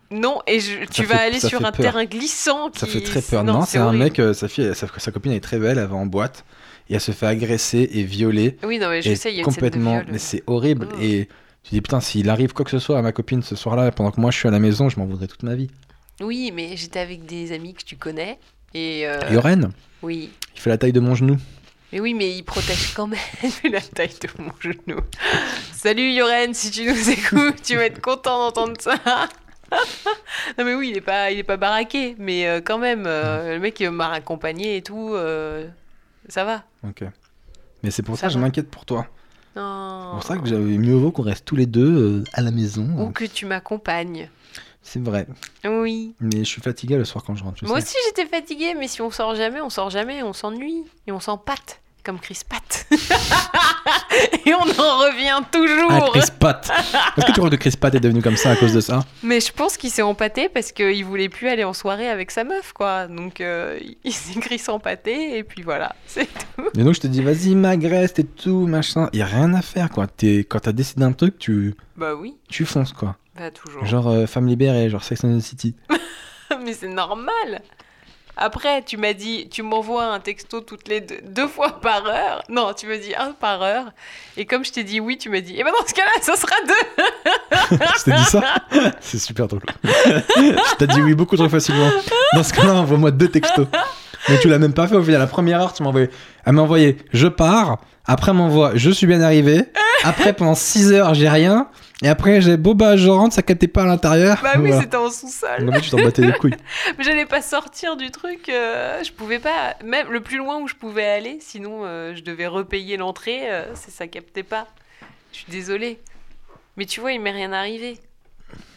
Non, et je- tu fait- vas aller sur un peur. terrain glissant qui... Ça fait très peur. Non, c'est un mec, euh, sa, fille, sa, sa copine elle est très belle, elle va en boîte et elle se fait agresser et violer. Oui, non, mais je sais, il y a une scène de complètement, viol. mais c'est horrible. Oh. Et tu dis putain, s'il arrive quoi que ce soit à ma copine ce soir-là, pendant que moi je suis à la maison, je m'en voudrais toute ma vie. Oui, mais j'étais avec des amis que tu connais, et... euh, Yoren, Oui. il fait la taille de mon genou. Mais oui, mais il protège quand même [laughs] la taille de mon genou. Salut Yoren, si tu nous écoutes, tu vas être content d'entendre ça. [laughs] non mais oui, il est pas, il est pas baraqué, mais euh, quand même, euh, le mec il m'a accompagné et tout, euh, ça va. Ok. Mais c'est pour Ça ça, que je m'inquiète pour toi. Non. C'est pour ça que j'avais mieux vaut qu'on reste tous les deux euh, à la maison. Ou que tu m'accompagnes. C'est vrai. Oui. Mais je suis fatigué le soir quand je rentre. tu Moi sais. aussi j'étais fatiguée, mais si on sort jamais, on sort jamais, on s'ennuie et on s'empâte. Comme Chris Pat. [laughs] et on en revient toujours. Ah, Chris Pat. Est-ce que tu crois que Chris Pat est devenu comme ça à cause de ça? Mais je pense qu'il s'est empâté parce qu'il voulait plus aller en soirée avec sa meuf, quoi. Donc euh, il s'est écrit s'empâter et puis voilà, c'est tout. Et donc je te dis, vas-y, m'agresse et tout, machin. Y a rien à faire, quoi. T'es- Quand t'as décidé un truc, tu, Bah oui, tu fonces, quoi. bah toujours. Genre euh, femme libérée, genre Sex and the City. [laughs] Mais c'est normal. Après, tu m'as dit, tu m'envoies un texto toutes les deux, deux fois par heure. Non, tu me dis un par heure. Et comme je t'ai dit oui, tu m'as dit, et ben dans ce cas-là, ça sera deux. [laughs] je t'ai dit ça [laughs] C'est super drôle. [laughs] je t'ai dit oui beaucoup trop facilement. Dans ce cas-là, envoie-moi deux textos. Mais tu l'as même pas fait au final. La première heure, tu m'as envoyé. Elle m'a envoyé je pars. Après, elle m'envoie je suis bien arrivé. Après, pendant 6 heures, j'ai rien. Et après, j'ai bon bah je rentre, ça captait pas à l'intérieur. Bah oui, Voilà. c'était en sous-sol. En fait, tu t'en battais les couilles. [laughs] Mais j'allais pas sortir du truc. euh, je pouvais pas. Même le plus loin où je pouvais aller, sinon euh, je devais repayer l'entrée. euh, c'est ça captait pas. Je suis désolée. Mais tu vois, il m'est rien arrivé.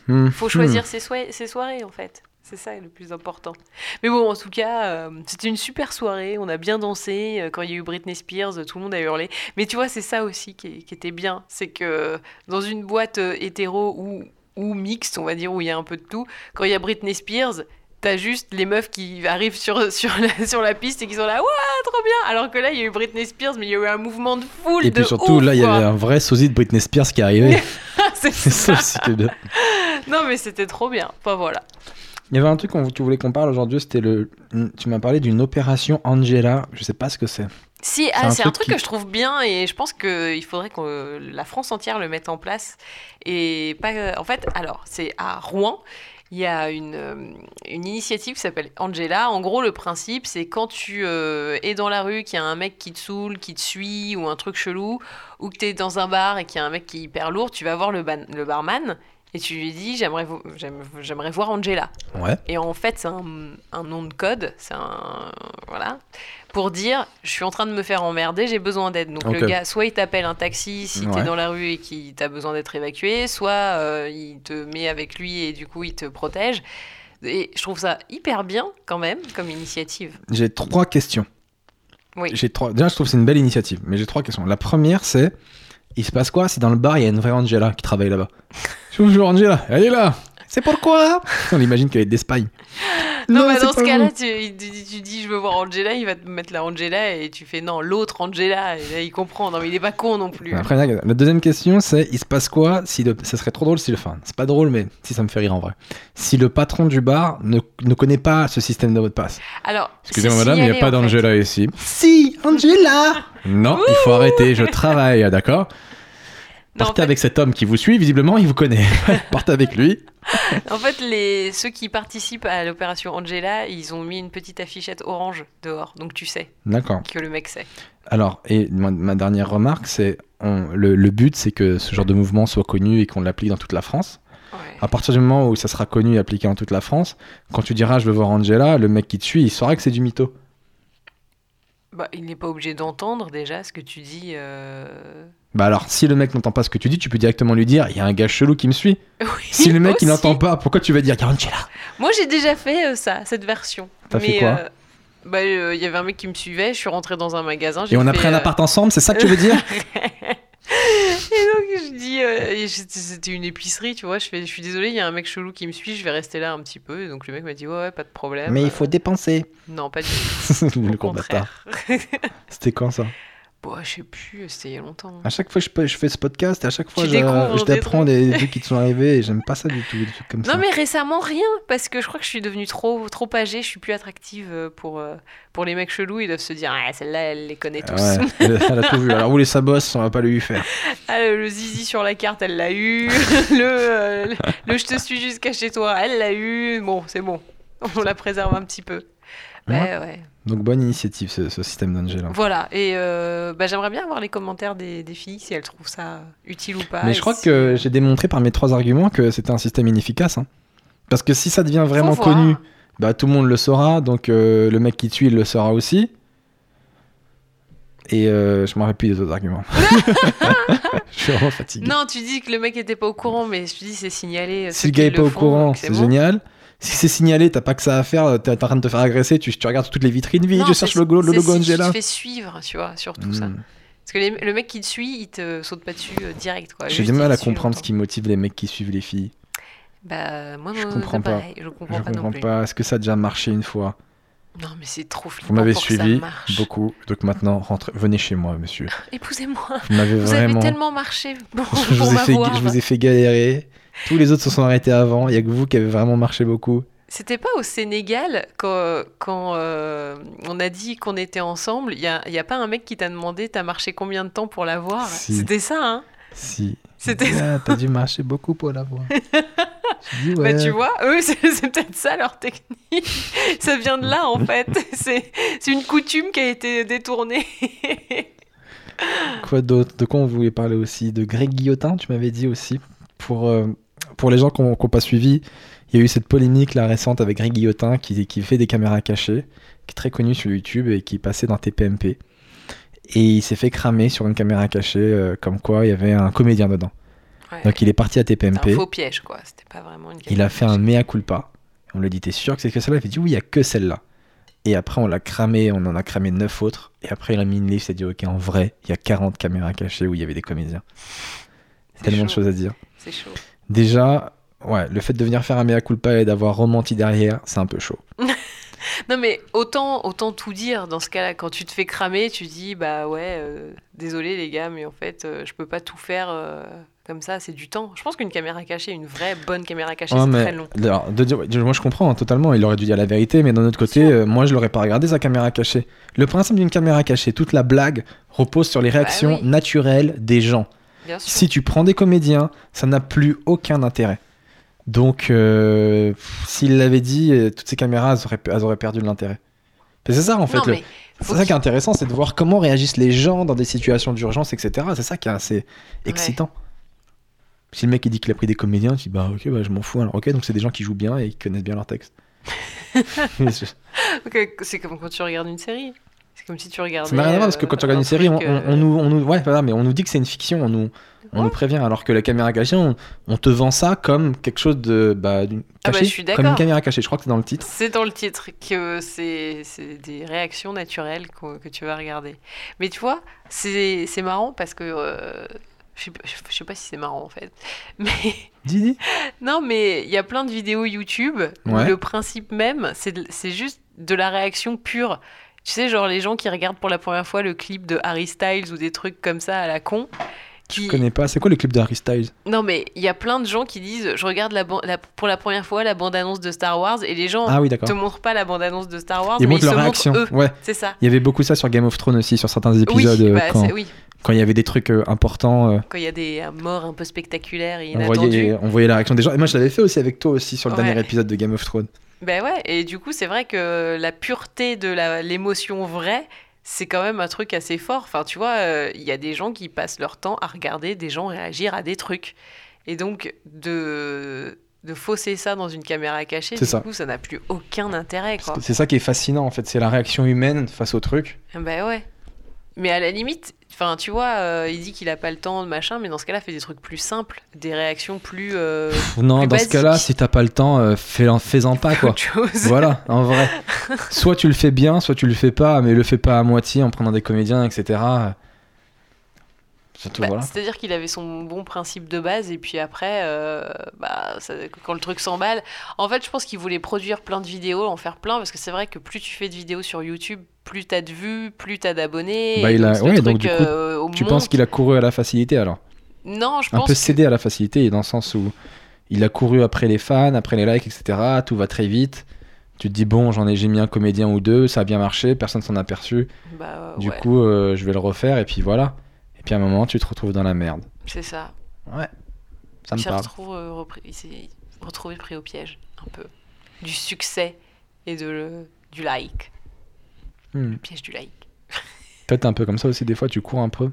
Hmm. Faut choisir ses, soi- ses soirées en fait. C'est ça le plus important. Mais bon, en tout cas, euh, c'était une super soirée. On a bien dansé. Euh, Quand il y a eu Britney Spears, tout le monde a hurlé. Mais tu vois, c'est ça aussi qui, était bien. C'est que dans une boîte euh, hétéro ou, ou mixte, on va dire, où il y a un peu de tout, quand il y a Britney Spears, t'as juste les meufs qui arrivent sur, [laughs] sur, la, sur la piste et qui sont là, Ouah, trop bien Alors que là, il y a eu Britney Spears, mais il y a eu un mouvement de foule. Et de puis surtout, ouf, là, il y avait un vrai sosie de Britney Spears qui arrivait. [laughs] [laughs] c'est ça ça. aussi bien. Non, mais c'était trop bien. Enfin, voilà. Il y avait un truc qu'on tu voulais qu'on parle aujourd'hui, c'était le. Tu m'as parlé d'une opération Angela. Je sais pas ce que c'est. Si, C'est ah, un truc qui- que je trouve bien et je pense qu'il faudrait que la France entière le mette en place. Et pas, en fait, alors, c'est à Rouen. Il y a une, euh, une initiative qui s'appelle Angela. En gros, le principe, c'est quand tu euh, es dans la rue, qu'il y a un mec qui te saoule, qui te suit, ou un truc chelou, ou que tu es dans un bar et qu'il y a un mec qui est hyper lourd, tu vas voir le, ban- le barman et tu lui dis J'aimerais vo- j'aimerais voir Angela. Ouais. Et en fait, c'est un, un nom de code, c'est un voilà, pour dire je suis en train de me faire emmerder, j'ai besoin d'aide. Donc le gars, soit il t'appelle un taxi si t'es Ouais. dans la rue et qu'il t'a besoin d'être évacué, soit euh, il te met avec lui et du coup il te protège. Et je trouve ça hyper bien quand même comme initiative. J'ai trois questions. Oui. J'ai trois. Déjà, je trouve que c'est une belle initiative, mais j'ai trois questions. La première, c'est il se passe quoi si dans le bar il y a une vraie Angela qui travaille là-bas? Bonjour Angela, elle est là. C'est pourquoi [laughs] On imagine qu'elle est d'Espagne. Non, mais c'est dans ce cas-là, tu, il- tu- tu dis je veux voir Angela, il va te mettre la Angela et tu fais non, l'autre Angela. Et là, il comprend. Non, mais il est pas con non plus. Après, la deuxième question, c'est il se passe quoi si le. Ça serait trop drôle si le. Enfin, c'est pas drôle, mais si ça me fait rire en vrai. Si le patron du bar ne, ne connaît pas ce système de mot de passe. Alors, Excusez-moi, madame, il n'y a pas d'Angela ici. Si, Angela [laughs] Non, il faut arrêter, je travaille, d'accord? En Partez fait- avec cet homme qui vous suit, visiblement, il vous connaît. [laughs] Partez avec lui. En fait, les, ceux qui participent à l'opération Angela, ils ont mis une petite affichette orange dehors. Donc tu sais D'accord. que le mec sait. Alors, et ma, dernière remarque, c'est on- le, le but, c'est que ce genre de mouvement soit connu et qu'on l'applique dans toute la France. Ouais. À partir du moment où ça sera connu et appliqué dans toute la France, quand tu diras je veux voir Angela, le mec qui te suit, il saura que c'est du mytho. Bah, il n'est pas obligé d'entendre déjà ce que tu dis. euh. Bah alors, si le mec n'entend pas ce que tu dis, tu peux directement lui dire il y a un gars chelou qui me suit. [laughs] Oui, Si le mec il n'entend pas, pourquoi tu vas dire il y a Angela Moi, j'ai déjà fait euh, ça, cette version. T'as fait quoi? euh, Bah, il y avait un mec qui me suivait. Je suis rentrée dans un magasin. Et on a fait, pris un appart ensemble, c'est ça que tu veux dire? [laughs] Et donc je dis, euh, c'était une épicerie, tu vois. Je fais, je suis désolée, il y a un mec chelou qui me suit. Je vais rester là un petit peu. Et donc le mec m'a dit, ouais, ouais, pas de problème. Mais il faut dépenser. Non, pas du [laughs] tout. le Au contraire. C'était quand ça? Bon, je sais plus. C'était il y a longtemps. À chaque fois que je, fais ce podcast, à chaque fois Tu je, t'apprends des, trucs qui te sont arrivés et j'aime pas ça du tout, des trucs comme Non ça. mais récemment rien parce que je crois que je suis devenue trop trop âgée, je suis plus attractive euh, pour euh, pour les mecs chelous, ils doivent se dire ah celle-là elle les connaît tous. Ouais, [laughs] elle, elle a tout vu. Alors, rouler sa bosse, on va pas lui faire. Ah, le, zizi sur la carte, elle l'a eu. [laughs] le, euh, le le je te suis jusqu'à chez toi, elle l'a eu. Bon, c'est bon. On la préserve un petit peu. Ouais, ouais. Donc, bonne initiative, ce, ce système d'Angela. Voilà. Et euh, bah, j'aimerais bien voir les commentaires des, des filles si elles trouvent ça utile ou pas. Mais je crois si- que j'ai démontré par mes trois arguments que c'était un système inefficace. hein. Parce que si ça devient vraiment connu, bah, tout le monde le saura, donc euh, le mec qui suit, il le saura aussi. Et euh, je m'en rappelle plus des autres arguments. [laughs] je suis vraiment fatigué. Non, tu dis que le mec était pas au courant, mais je te dis c'est signalé. si le gars est pas au courant, c'est bon. génial. Si c'est signalé, t'as pas que ça à faire, t'es en train de te faire agresser, tu, tu regardes toutes les vitrines, vite, Non, je c'est- cherche le, logo- le logo si Angela. Tu te fais suivre, tu vois, surtout ça. Hmm. Parce que les- le mec qui te suit, il te saute pas dessus euh, direct. J'ai du mal à comprendre ce qui motive les mecs qui suivent les filles. Bah, moi, Je comprends pas. pareil, Je comprends Je pas non comprends plus. pas. Est-ce que ça a déjà marché une fois? Non, mais c'est trop flippant. Vous m'avez suivi beaucoup, donc maintenant rentrez, venez chez moi, monsieur. Épousez-moi. Vous m'avez Vous vraiment. avez tellement marché pour, je, pour vous ai fait, je vous ai fait galérer. Tous les autres se sont arrêtés avant. Il y a que vous qui avez vraiment marché beaucoup. C'était pas au Sénégal quand, quand euh, on a dit qu'on était ensemble. Il y a, y a pas un mec qui t'a demandé t'as marché combien de temps pour l'avoir Si. C'était ça, hein Si. C'était Ah, T'as dû marcher beaucoup pour [laughs] dit, ouais. Bah, tu vois, eux, [laughs] c'est peut-être ça leur technique. ça vient de là, en [laughs] fait. C'est c'est une coutume qui a été détournée. Quoi d'autre? De quoi on voulait parler aussi? De Greg Guillotin, tu m'avais dit aussi. Pour, euh, pour les gens qui n'ont pas suivi, il y a eu cette polémique là récente avec Greg Guillotin qui, qui fait des caméras cachées, qui est très connu sur YouTube et qui passait dans TPMP. Et il s'est fait cramer sur une caméra cachée, euh, comme quoi il y avait un comédien dedans. Ouais. Donc il est parti à TPMP, un faux piège, quoi. C'était pas vraiment une il a fait un mea culpa. On lui a dit T'es sûr que c'est que celle-là? Il a dit Oui, il y a que celle-là. Et après, on l'a cramé, on en a cramé neuf autres. Et après, il a mis une liste et dit Ok, en vrai, il y a 40 caméras cachées où il y avait des comédiens. C'est Tellement de chaud. choses à dire. C'est chaud. Déjà, ouais, le fait de venir faire un mea culpa et d'avoir rementi derrière, c'est un peu chaud. [laughs] Non mais autant, autant tout dire dans ce cas-là. Quand tu te fais cramer, tu dis bah ouais, euh, désolé les gars, mais en fait euh, je peux pas tout faire euh, comme ça, c'est du temps. Je pense qu'une caméra cachée, une vraie bonne caméra cachée, Ouais, c'est très long. Alors, de dire, moi je comprends hein, totalement, il aurait dû dire la vérité, mais d'un autre côté, moi je l'aurais pas regardé sa caméra cachée. Le principe d'une caméra cachée, toute la blague repose sur les réactions Bah oui. naturelles des gens. Si tu prends des comédiens, ça n'a plus aucun intérêt. Donc, euh, s'il l'avait dit, euh, toutes ces caméras, elles auraient, elles auraient perdu de l'intérêt. C'est ça en fait. le- C'est ça qui est intéressant, c'est de voir comment réagissent les gens dans des situations d'urgence, etc. C'est ça qui est assez excitant. Si le mec il dit qu'il a pris des comédiens, tu dis bah ok, bah, je m'en fous. Alors ok, donc c'est des gens qui jouent bien et qui connaissent bien leur texte. [laughs] [laughs] C'est comme quand tu regardes une série. C'est comme si tu regardais. ça n'a rien à voir parce que euh, quand tu regardes un une série, on, truc, on- euh, on nous, on nous- ouais, voilà, mais on nous dit que c'est une fiction, on nous, on Ouais. nous prévient. Alors que la caméra cachée, on, on te vend ça comme quelque chose de bah, d'une- Ah bah, caché, je suis comme une caméra cachée. Je crois que c'est dans le titre. C'est dans le titre que c'est des réactions naturelles que tu vas regarder. Mais tu vois, c'est marrant parce que. euh, je sais je sais pas si c'est marrant en fait. [laughs] Mais dis. non, mais il y a plein de vidéos YouTube où Ouais. le principe même, c'est juste de la réaction pure. Tu sais, genre les gens qui regardent pour la première fois le clip de Harry Styles ou des trucs comme ça à la con. Qui... Je connais pas. C'est quoi le clip de Harry Styles? Non, mais il y a plein de gens qui disent Je regarde la, ban- la- pour la première fois la bande-annonce de Star Wars et les gens Ah oui, te montrent pas la bande-annonce de Star Wars, Ils mais montrent ils leur se réaction. montrent eux. Ouais. C'est ça. Il y avait beaucoup ça sur Game of Thrones aussi, sur certains Oui, épisodes, euh, bah, quand, oui. quand il y avait des trucs euh, importants, euh, Quand il y a des euh, morts un peu spectaculaires et on, voyait, on voyait la réaction des gens. Et moi, je l'avais fait aussi avec toi aussi sur le Ouais. dernier épisode de Game of Thrones. Ben ouais, et du coup, c'est vrai que la pureté de l'émotion vraie, c'est quand même un truc assez fort. Enfin, tu vois, euh, il y a des gens qui passent leur temps à regarder des gens réagir à des trucs. Et donc, de, de fausser ça dans une caméra cachée, C'est du ça. coup, ça n'a plus aucun intérêt, C'est ça qui est fascinant en fait, c'est la réaction humaine face au truc. Ben ouais. Mais à la limite, enfin, tu vois, euh, il dit qu'il a pas le temps machin, mais dans ce cas-là, fait des trucs plus simples, des réactions plus. euh, Pff, Non, Plus dans ce cas-là, si t'as pas le temps, euh, fais-en pas quoi. voilà, en vrai. [laughs] Soit tu le fais bien, soit tu le fais pas, mais le fais pas à moitié en prenant des comédiens, etc. Bah, voilà. C'est-à-dire qu'il avait son bon principe de base et puis après, euh, bah, ça- quand le truc s'emballe, en fait, je pense qu'il voulait produire plein de vidéos, en faire plein, parce que c'est vrai que plus tu fais de vidéos sur YouTube, plus t'as de vues, plus t'as d'abonnés. Bah, il a- donc, ouais, donc, du coup, euh, au Tu penses qu'il a couru à la facilité alors? Non, je Un pense peu que- cédé à la facilité, dans le sens où il a couru après les fans, après les likes, etc. Tout va très vite. Tu te dis, bon, j'en ai, j'ai mis un comédien ou deux, ça a bien marché, personne s'en a aperçu. Bah, Du ouais, coup, euh, je vais le refaire, et puis voilà. Et puis à un moment, tu te retrouves dans la merde. c'est ça. Ouais, ça il me parle. retrouvé, euh, repris- il s'est retrouvé pris au piège, un peu. Du succès et de, le- du like. Hmm. Le piège du like. [laughs] Toi, t'es un peu comme ça aussi, des fois, tu cours un peu.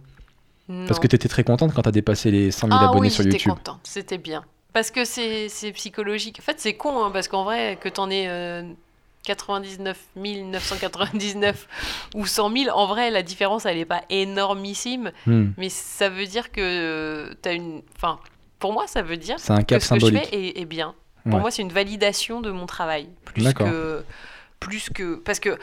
Parce Non. que t'étais très contente quand t'as dépassé les 100 000 ah abonnés oui, sur j'étais YouTube. contente, c'était bien. Parce que c'est psychologique. En fait, c'est con, hein, parce qu'en vrai, que t'en aies euh, 99 999 [laughs] ou 100 000, en vrai, la différence, elle n'est pas énormissime. Hmm. Mais ça veut dire que euh, t'as une... Enfin, pour moi, ça veut dire que ce que je symbolique. fais est, est bien. Pour Ouais. moi, c'est une validation de mon travail. Plus que... Plus que... Parce que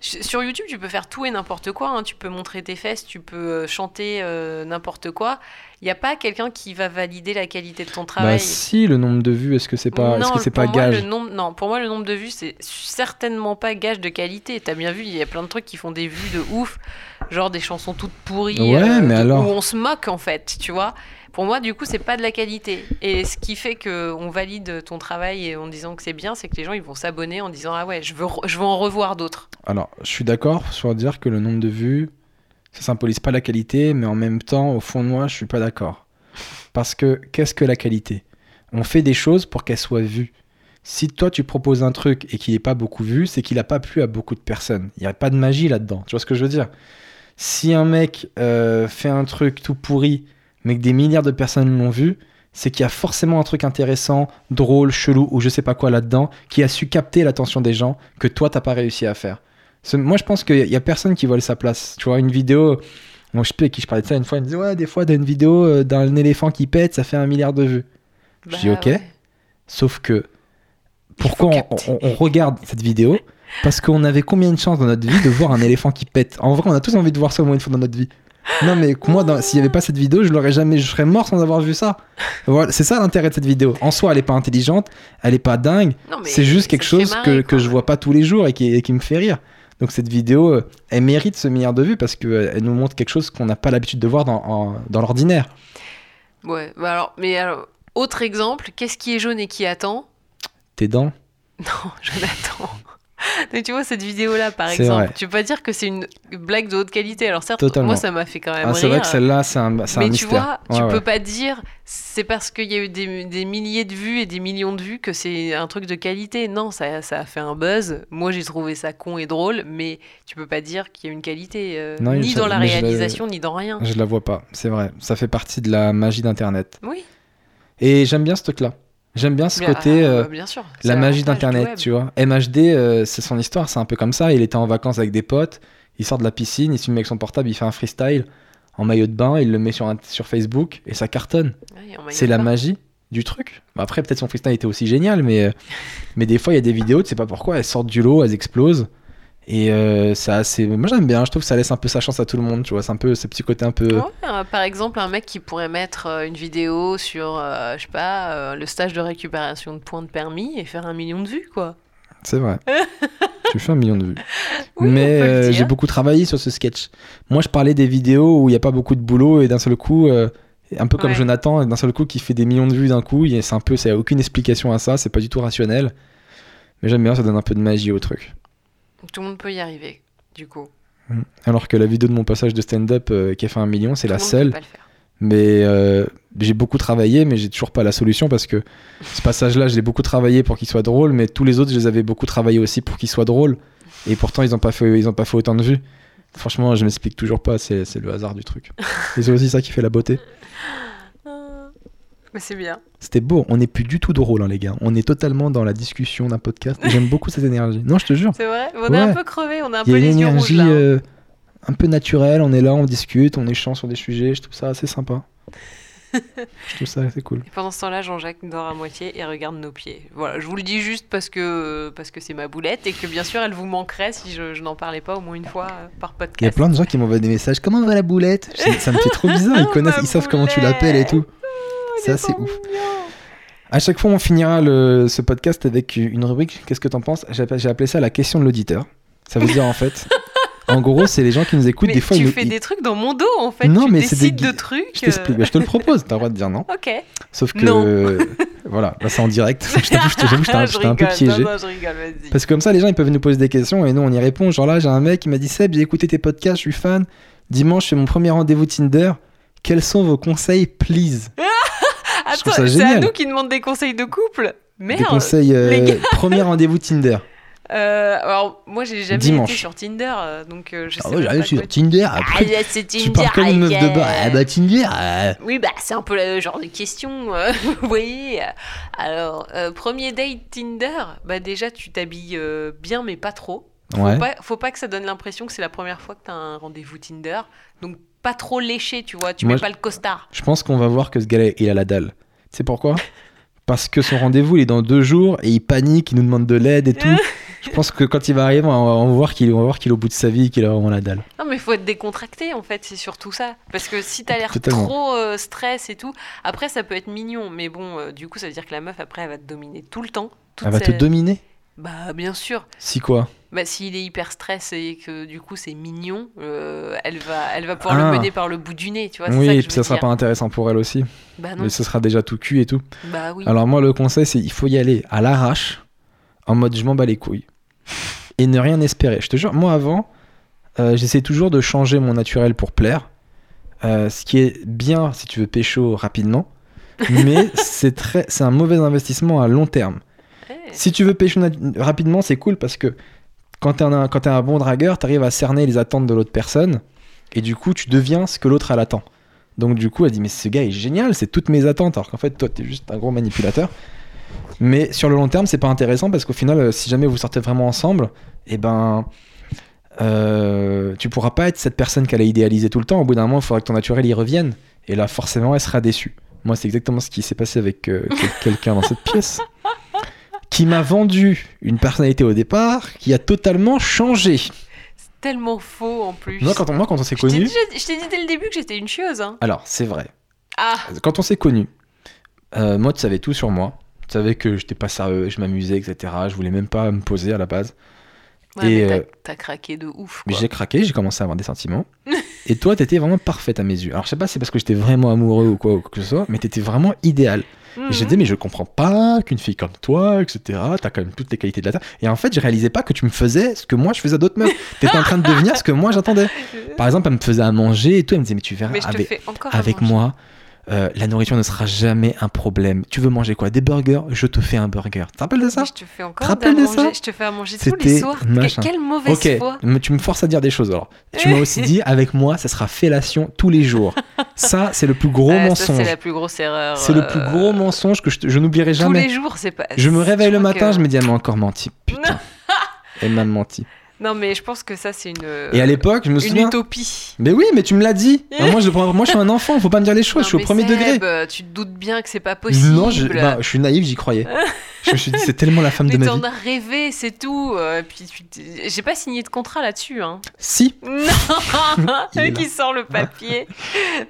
sur YouTube, tu peux faire tout et n'importe quoi. hein. Tu peux montrer tes fesses, tu peux euh, chanter euh, n'importe quoi. Il n'y a pas quelqu'un qui va valider la qualité de ton Bah travail. si, le nombre de vues, est-ce que c'est pas, est-ce non, que c'est pas moi, gage le nombre, non, pour moi, le nombre de vues, c'est certainement pas gage de qualité. T'as bien vu, il y a plein de trucs qui font des vues de ouf, genre des chansons toutes pourries, euh, Ouais, mais de- alors où on se moque en fait, tu vois. Pour moi, du coup, c'est pas de la qualité. Et ce qui fait que on valide ton travail en disant que c'est bien, c'est que les gens ils vont s'abonner en disant ah ouais, je veux, je veux en revoir d'autres. Alors, je suis d'accord sur dire que le nombre de vues, ça symbolise pas la qualité, mais en même temps, au fond de moi, je suis pas d'accord. Parce que qu'est-ce que la qualité? On fait des choses pour qu'elles soient vues. Si toi tu proposes un truc et qu'il n'est pas beaucoup vu, c'est qu'il n'a pas plu à beaucoup de personnes. Il n'y a pas de magie là-dedans. Tu vois ce que je veux dire? Si un mec euh, fait un truc tout pourri, mais que des milliards de personnes l'ont vu, c'est qu'il y a forcément un truc intéressant, drôle, chelou ou je sais pas quoi là-dedans, qui a su capter l'attention des gens que toi t'as pas réussi à faire. Moi je pense qu'il y a personne qui vole sa place. Tu vois, une vidéo. Moi je sais qui je parlais de ça une fois, il me disait Ouais, des fois, t'as une vidéo euh, d'un éléphant qui pète, ça fait un milliard de vues. Je dis, ok. ouais. Sauf que pourquoi on regarde cette vidéo? Parce qu'on avait combien de chances dans notre vie de voir un éléphant qui pète? En vrai, on a tous envie de voir ça au moins une fois dans notre vie. Non, mais moi, s'il n'y avait pas cette vidéo, je l'aurais jamais, je serais mort sans avoir vu ça. Voilà, c'est ça l'intérêt de cette vidéo. En soi, elle est pas intelligente, elle est pas dingue. C'est juste quelque chose marrer, que, que je vois pas tous les jours et qui, et qui me fait rire. Donc cette vidéo, euh, elle mérite ce milliard de vues parce qu'elle nous montre quelque chose qu'on n'a pas l'habitude de voir dans, en- dans l'ordinaire. Ouais, bah alors, mais alors, autre exemple, qu'est-ce qui est jaune et qui attend? Tes dents? Non, [laughs] Jonathan. [laughs] Mais tu vois cette vidéo là par exemple, vrai. tu peux pas dire que c'est une blague de haute qualité. Alors certes, Totalement. moi ça m'a fait quand même Ah, rire. C'est vrai que celle-là, c'est un, c'est un mais tu mystère. vois, tu Ouais, peux pas dire c'est parce qu'il y a eu des, des milliers de vues et des millions de vues que c'est un truc de qualité. Non, ça, ça a fait un buzz. Moi j'ai trouvé ça con et drôle, mais tu peux pas dire qu'il y a une qualité, euh, Non, ni dans la réalisation, ni dans rien. Je la vois pas, c'est vrai. Ça fait partie de la magie d'Internet. Oui, Et j'aime bien ce truc-là. J'aime bien ce Bien- côté, ah, euh, bien sûr. la magie d'Internet, tu vois. MHD, euh, c'est son histoire, c'est un peu comme ça. Il était en vacances avec des potes, il sort de la piscine, il se filme avec son portable, il fait un freestyle en maillot de bain, il le met sur, un- sur Facebook et ça cartonne. Ouais, C'est la magie du truc. Bah, Après, peut-être son freestyle était aussi génial, mais, euh, mais des fois, il y a des vidéos, tu sais pas pourquoi, elles sortent du lot, elles explosent. Et euh, ça, assez... moi j'aime bien, je trouve que ça laisse un peu sa chance à tout le monde, tu vois. C'est un peu ce petit côté un peu. Ouais, euh, par exemple, un mec qui pourrait mettre euh, une vidéo sur, euh, je sais pas, euh, le stage de récupération de points de permis et faire un million de vues, quoi. C'est vrai. [laughs] tu fais un million de vues. Oui, mais j'ai beaucoup travaillé sur ce sketch. Moi, je parlais des vidéos où il n'y a pas beaucoup de boulot et d'un seul coup, un peu comme Ouais. Jonathan, d'un seul coup, qui fait des millions de vues d'un coup. C'est un peu, a aucune explication à ça. C'est pas du tout rationnel. Mais j'aime bien, ça donne un peu de magie au truc. Tout le monde peut y arriver, du coup. Alors que la vidéo de mon passage de stand-up euh, qui a fait un million, c'est la seule. Mais euh, j'ai beaucoup travaillé, mais j'ai toujours pas la solution parce que [laughs] ce passage-là, je l'ai beaucoup travaillé pour qu'il soit drôle, mais tous les autres, je les avais beaucoup travaillé aussi pour qu'il soit drôle. Et pourtant, ils ont pas fait, ils ont pas fait autant de vues. Franchement, je m'explique toujours pas. C'est c'est le hasard du truc. [laughs] Et c'est aussi ça qui fait la beauté. Mais c'est bien. C'était beau. On n'est plus du tout drôle, hein, les gars. On est totalement dans la discussion d'un podcast. J'aime beaucoup cette énergie. Non, je te jure. C'est vrai On est un peu crevé, on a un Il y peu a les une yeux rouges énergie là. hein. euh, un peu naturelle. On est là, on discute, on échange sur des sujets. Je trouve ça assez sympa. [laughs] je trouve ça assez cool. Et pendant ce temps-là, Jean-Jacques dort à moitié et regarde nos pieds. Voilà, je vous le dis juste parce que parce que c'est ma boulette et que bien sûr, elle vous manquerait si je, je n'en parlais pas au moins une fois euh, par Il y a podcast. plein de gens qui m'envoient des messages. Comment va la boulette? Ça me fait trop bizarre. Ils [laughs] connaissent, ma ils savent comment tu l'appelles et tout. Oh, C'est assez ouf. À chaque fois, on finira le- ce podcast avec une rubrique. Qu'est-ce que t'en penses? J'ai appelé, ça la question de l'auditeur. Ça veut dire en fait, [laughs] en gros, c'est les gens qui nous écoutent. Mais des fois, tu ils fais des trucs dans mon dos en fait. Non, tu mais c'est des de trucs. Je t'explique. Bah, je te le propose. T'as le droit de dire non. [laughs] Ok. Sauf que Non. [laughs] voilà, là c'est en direct. je t'avoue, je t'ai- un- peu piégé. Non, non, je rigole, vas-y. Parce que comme ça, les gens ils peuvent nous poser des questions et nous on y répond. Genre là, j'ai un mec qui m'a dit Seb, j'ai écouté tes podcasts, je suis fan. Dimanche, c'est mon premier rendez-vous Tinder. Quels sont vos conseils, please? Attends, c'est à nous qui demandent des conseils de couple. Merde. Des conseils, euh, les gars. premier rendez-vous Tinder. [laughs] Euh, alors moi j'ai jamais Dimanche. été sur Tinder, euh, donc euh, je sais Ah ouais, pas j'arrive sur quoi- Tinder. Ah, Après, c'est Tinder. tu parles comme une meuf de bar. Ah bah Tinder. euh. Oui, bah c'est un peu le genre de question, [laughs] vous voyez. Alors, premier date Tinder, bah déjà tu t'habilles bien mais pas trop. Faut, Ouais. pas, faut pas que ça donne l'impression que c'est la première fois que t'as un rendez-vous Tinder. Donc pas trop léché, tu vois, tu Moi, mets pas le costard. Je pense qu'on va voir que ce gars-là, il a la dalle. Tu sais pourquoi? Parce que son rendez-vous, il est dans deux jours et il panique, il nous demande de l'aide et tout. [laughs] Je pense que quand il va arriver, on va, on va voir qu'il est au bout de sa vie, qu'il a vraiment la dalle. Non mais faut être décontracté en fait, c'est surtout ça. Parce que si t'as l'air trop euh, stress et tout, après ça peut être mignon, mais bon, euh, du coup ça veut dire que la meuf après elle va te dominer tout le temps. Elle va sa- te dominer? Bah bien sûr. Si quoi? Bah, s'il est hyper stress et que du coup c'est mignon, euh, elle, va, elle va pouvoir Ah. le mener par le bout du nez, tu vois. Oui, ça que et puis ça sera dire. pas intéressant pour elle aussi. Bah non, Mais ce sera déjà tout cul et tout. bah oui. Alors moi, le conseil, c'est il faut y aller à l'arrache, en mode je m'en bats les couilles. Et ne rien espérer. Je te jure, moi avant, euh, j'essaie toujours de changer mon naturel pour plaire. Euh, ce qui est bien si tu veux pécho rapidement. [laughs] Mais c'est très, c'est un mauvais investissement à long terme. Eh, Si tu veux pécho rapidement, c'est cool parce que quand t'es un, t'es un bon dragueur, t'arrives à cerner les attentes de l'autre personne. Et du coup, tu deviens ce que l'autre elle attend. Donc du coup, elle dit mais ce gars est génial, c'est toutes mes attentes. Alors qu'en fait, toi, t'es juste un gros manipulateur. Mais sur le long terme, c'est pas intéressant parce qu'au final, euh, si jamais vous sortez vraiment ensemble, et ben, euh, tu pourras pas être cette personne qu'elle a idéalisée tout le temps. Au bout d'un moment, il faudra que ton naturel y revienne. Et là, forcément, elle sera déçue. Moi, c'est exactement ce qui s'est passé avec euh, quel- quelqu'un dans cette pièce qui m'a vendu une personnalité au départ qui a totalement changé. C'est tellement faux en plus. Moi, quand on, moi, quand on s'est dit, je t'ai dit dès le début que j'étais une chieuse. Hein. Alors, c'est vrai. Ah, Quand on s'est connus, euh, moi, tu savais tout sur moi. Tu savais que j'étais pas sérieux, je m'amusais, etc. Je voulais même pas me poser à la base. ouais, Et, mais t'as- euh, t'as craqué de ouf. J'ai craqué, j'ai commencé à avoir des sentiments. [laughs] et toi, t'étais vraiment parfaite à mes yeux. Alors, je sais pas si c'est parce que j'étais vraiment amoureux ou quoi, ou quoi que ce soit, mais t'étais vraiment idéal. Et j'ai dit, mais je comprends pas qu'une fille comme toi, etc., t'as quand même toutes les qualités de la terre. Et en fait, je réalisais pas que tu me faisais ce que moi je faisais à d'autres meufs. [laughs] T'étais en train de devenir ce que moi j'attendais. Par exemple, elle me faisait à manger et tout, elle me disait, mais tu verras, Mais avec, moi, euh, la nourriture ne sera jamais un problème. Tu veux manger quoi? Des burgers? Je te fais un burger. Tu te rappelles de ça? Je te fais encore Te rappelles de manger? ça? Je te fais à manger tous les soirs. machin. Quelle mauvaise foi. mais tu me forces à dire des choses alors. Tu m'as aussi [laughs] dit, avec moi, ça sera fellation tous les jours. Ça, c'est le plus gros Ah, mensonge. c'est la plus grosse erreur. C'est le euh, plus gros mensonge que je, n'oublierai Tous jamais. les jours, c'est pas. Je me réveille le matin, que- je me dis, elle m'a encore menti. [laughs] Putain. Elle m'a menti. Non, mais je pense que ça, c'est une. Et à l'époque, je me Une souviens. utopie. Mais oui, mais tu me l'as dit. Alors [laughs] moi, je, moi, je suis un enfant, faut pas me dire les choses, Non, je suis au mais premier Seb, degré. euh, Tu te doutes bien que c'est pas possible. Non, je, bah, je suis naïf, j'y croyais. [laughs] je me suis dit, c'est tellement la femme mais de ma vie. t'en as rêvé, c'est tout. euh, puis j'ai pas signé de contrat là-dessus. Hein. Si, [laughs] Non, qui sort le papier.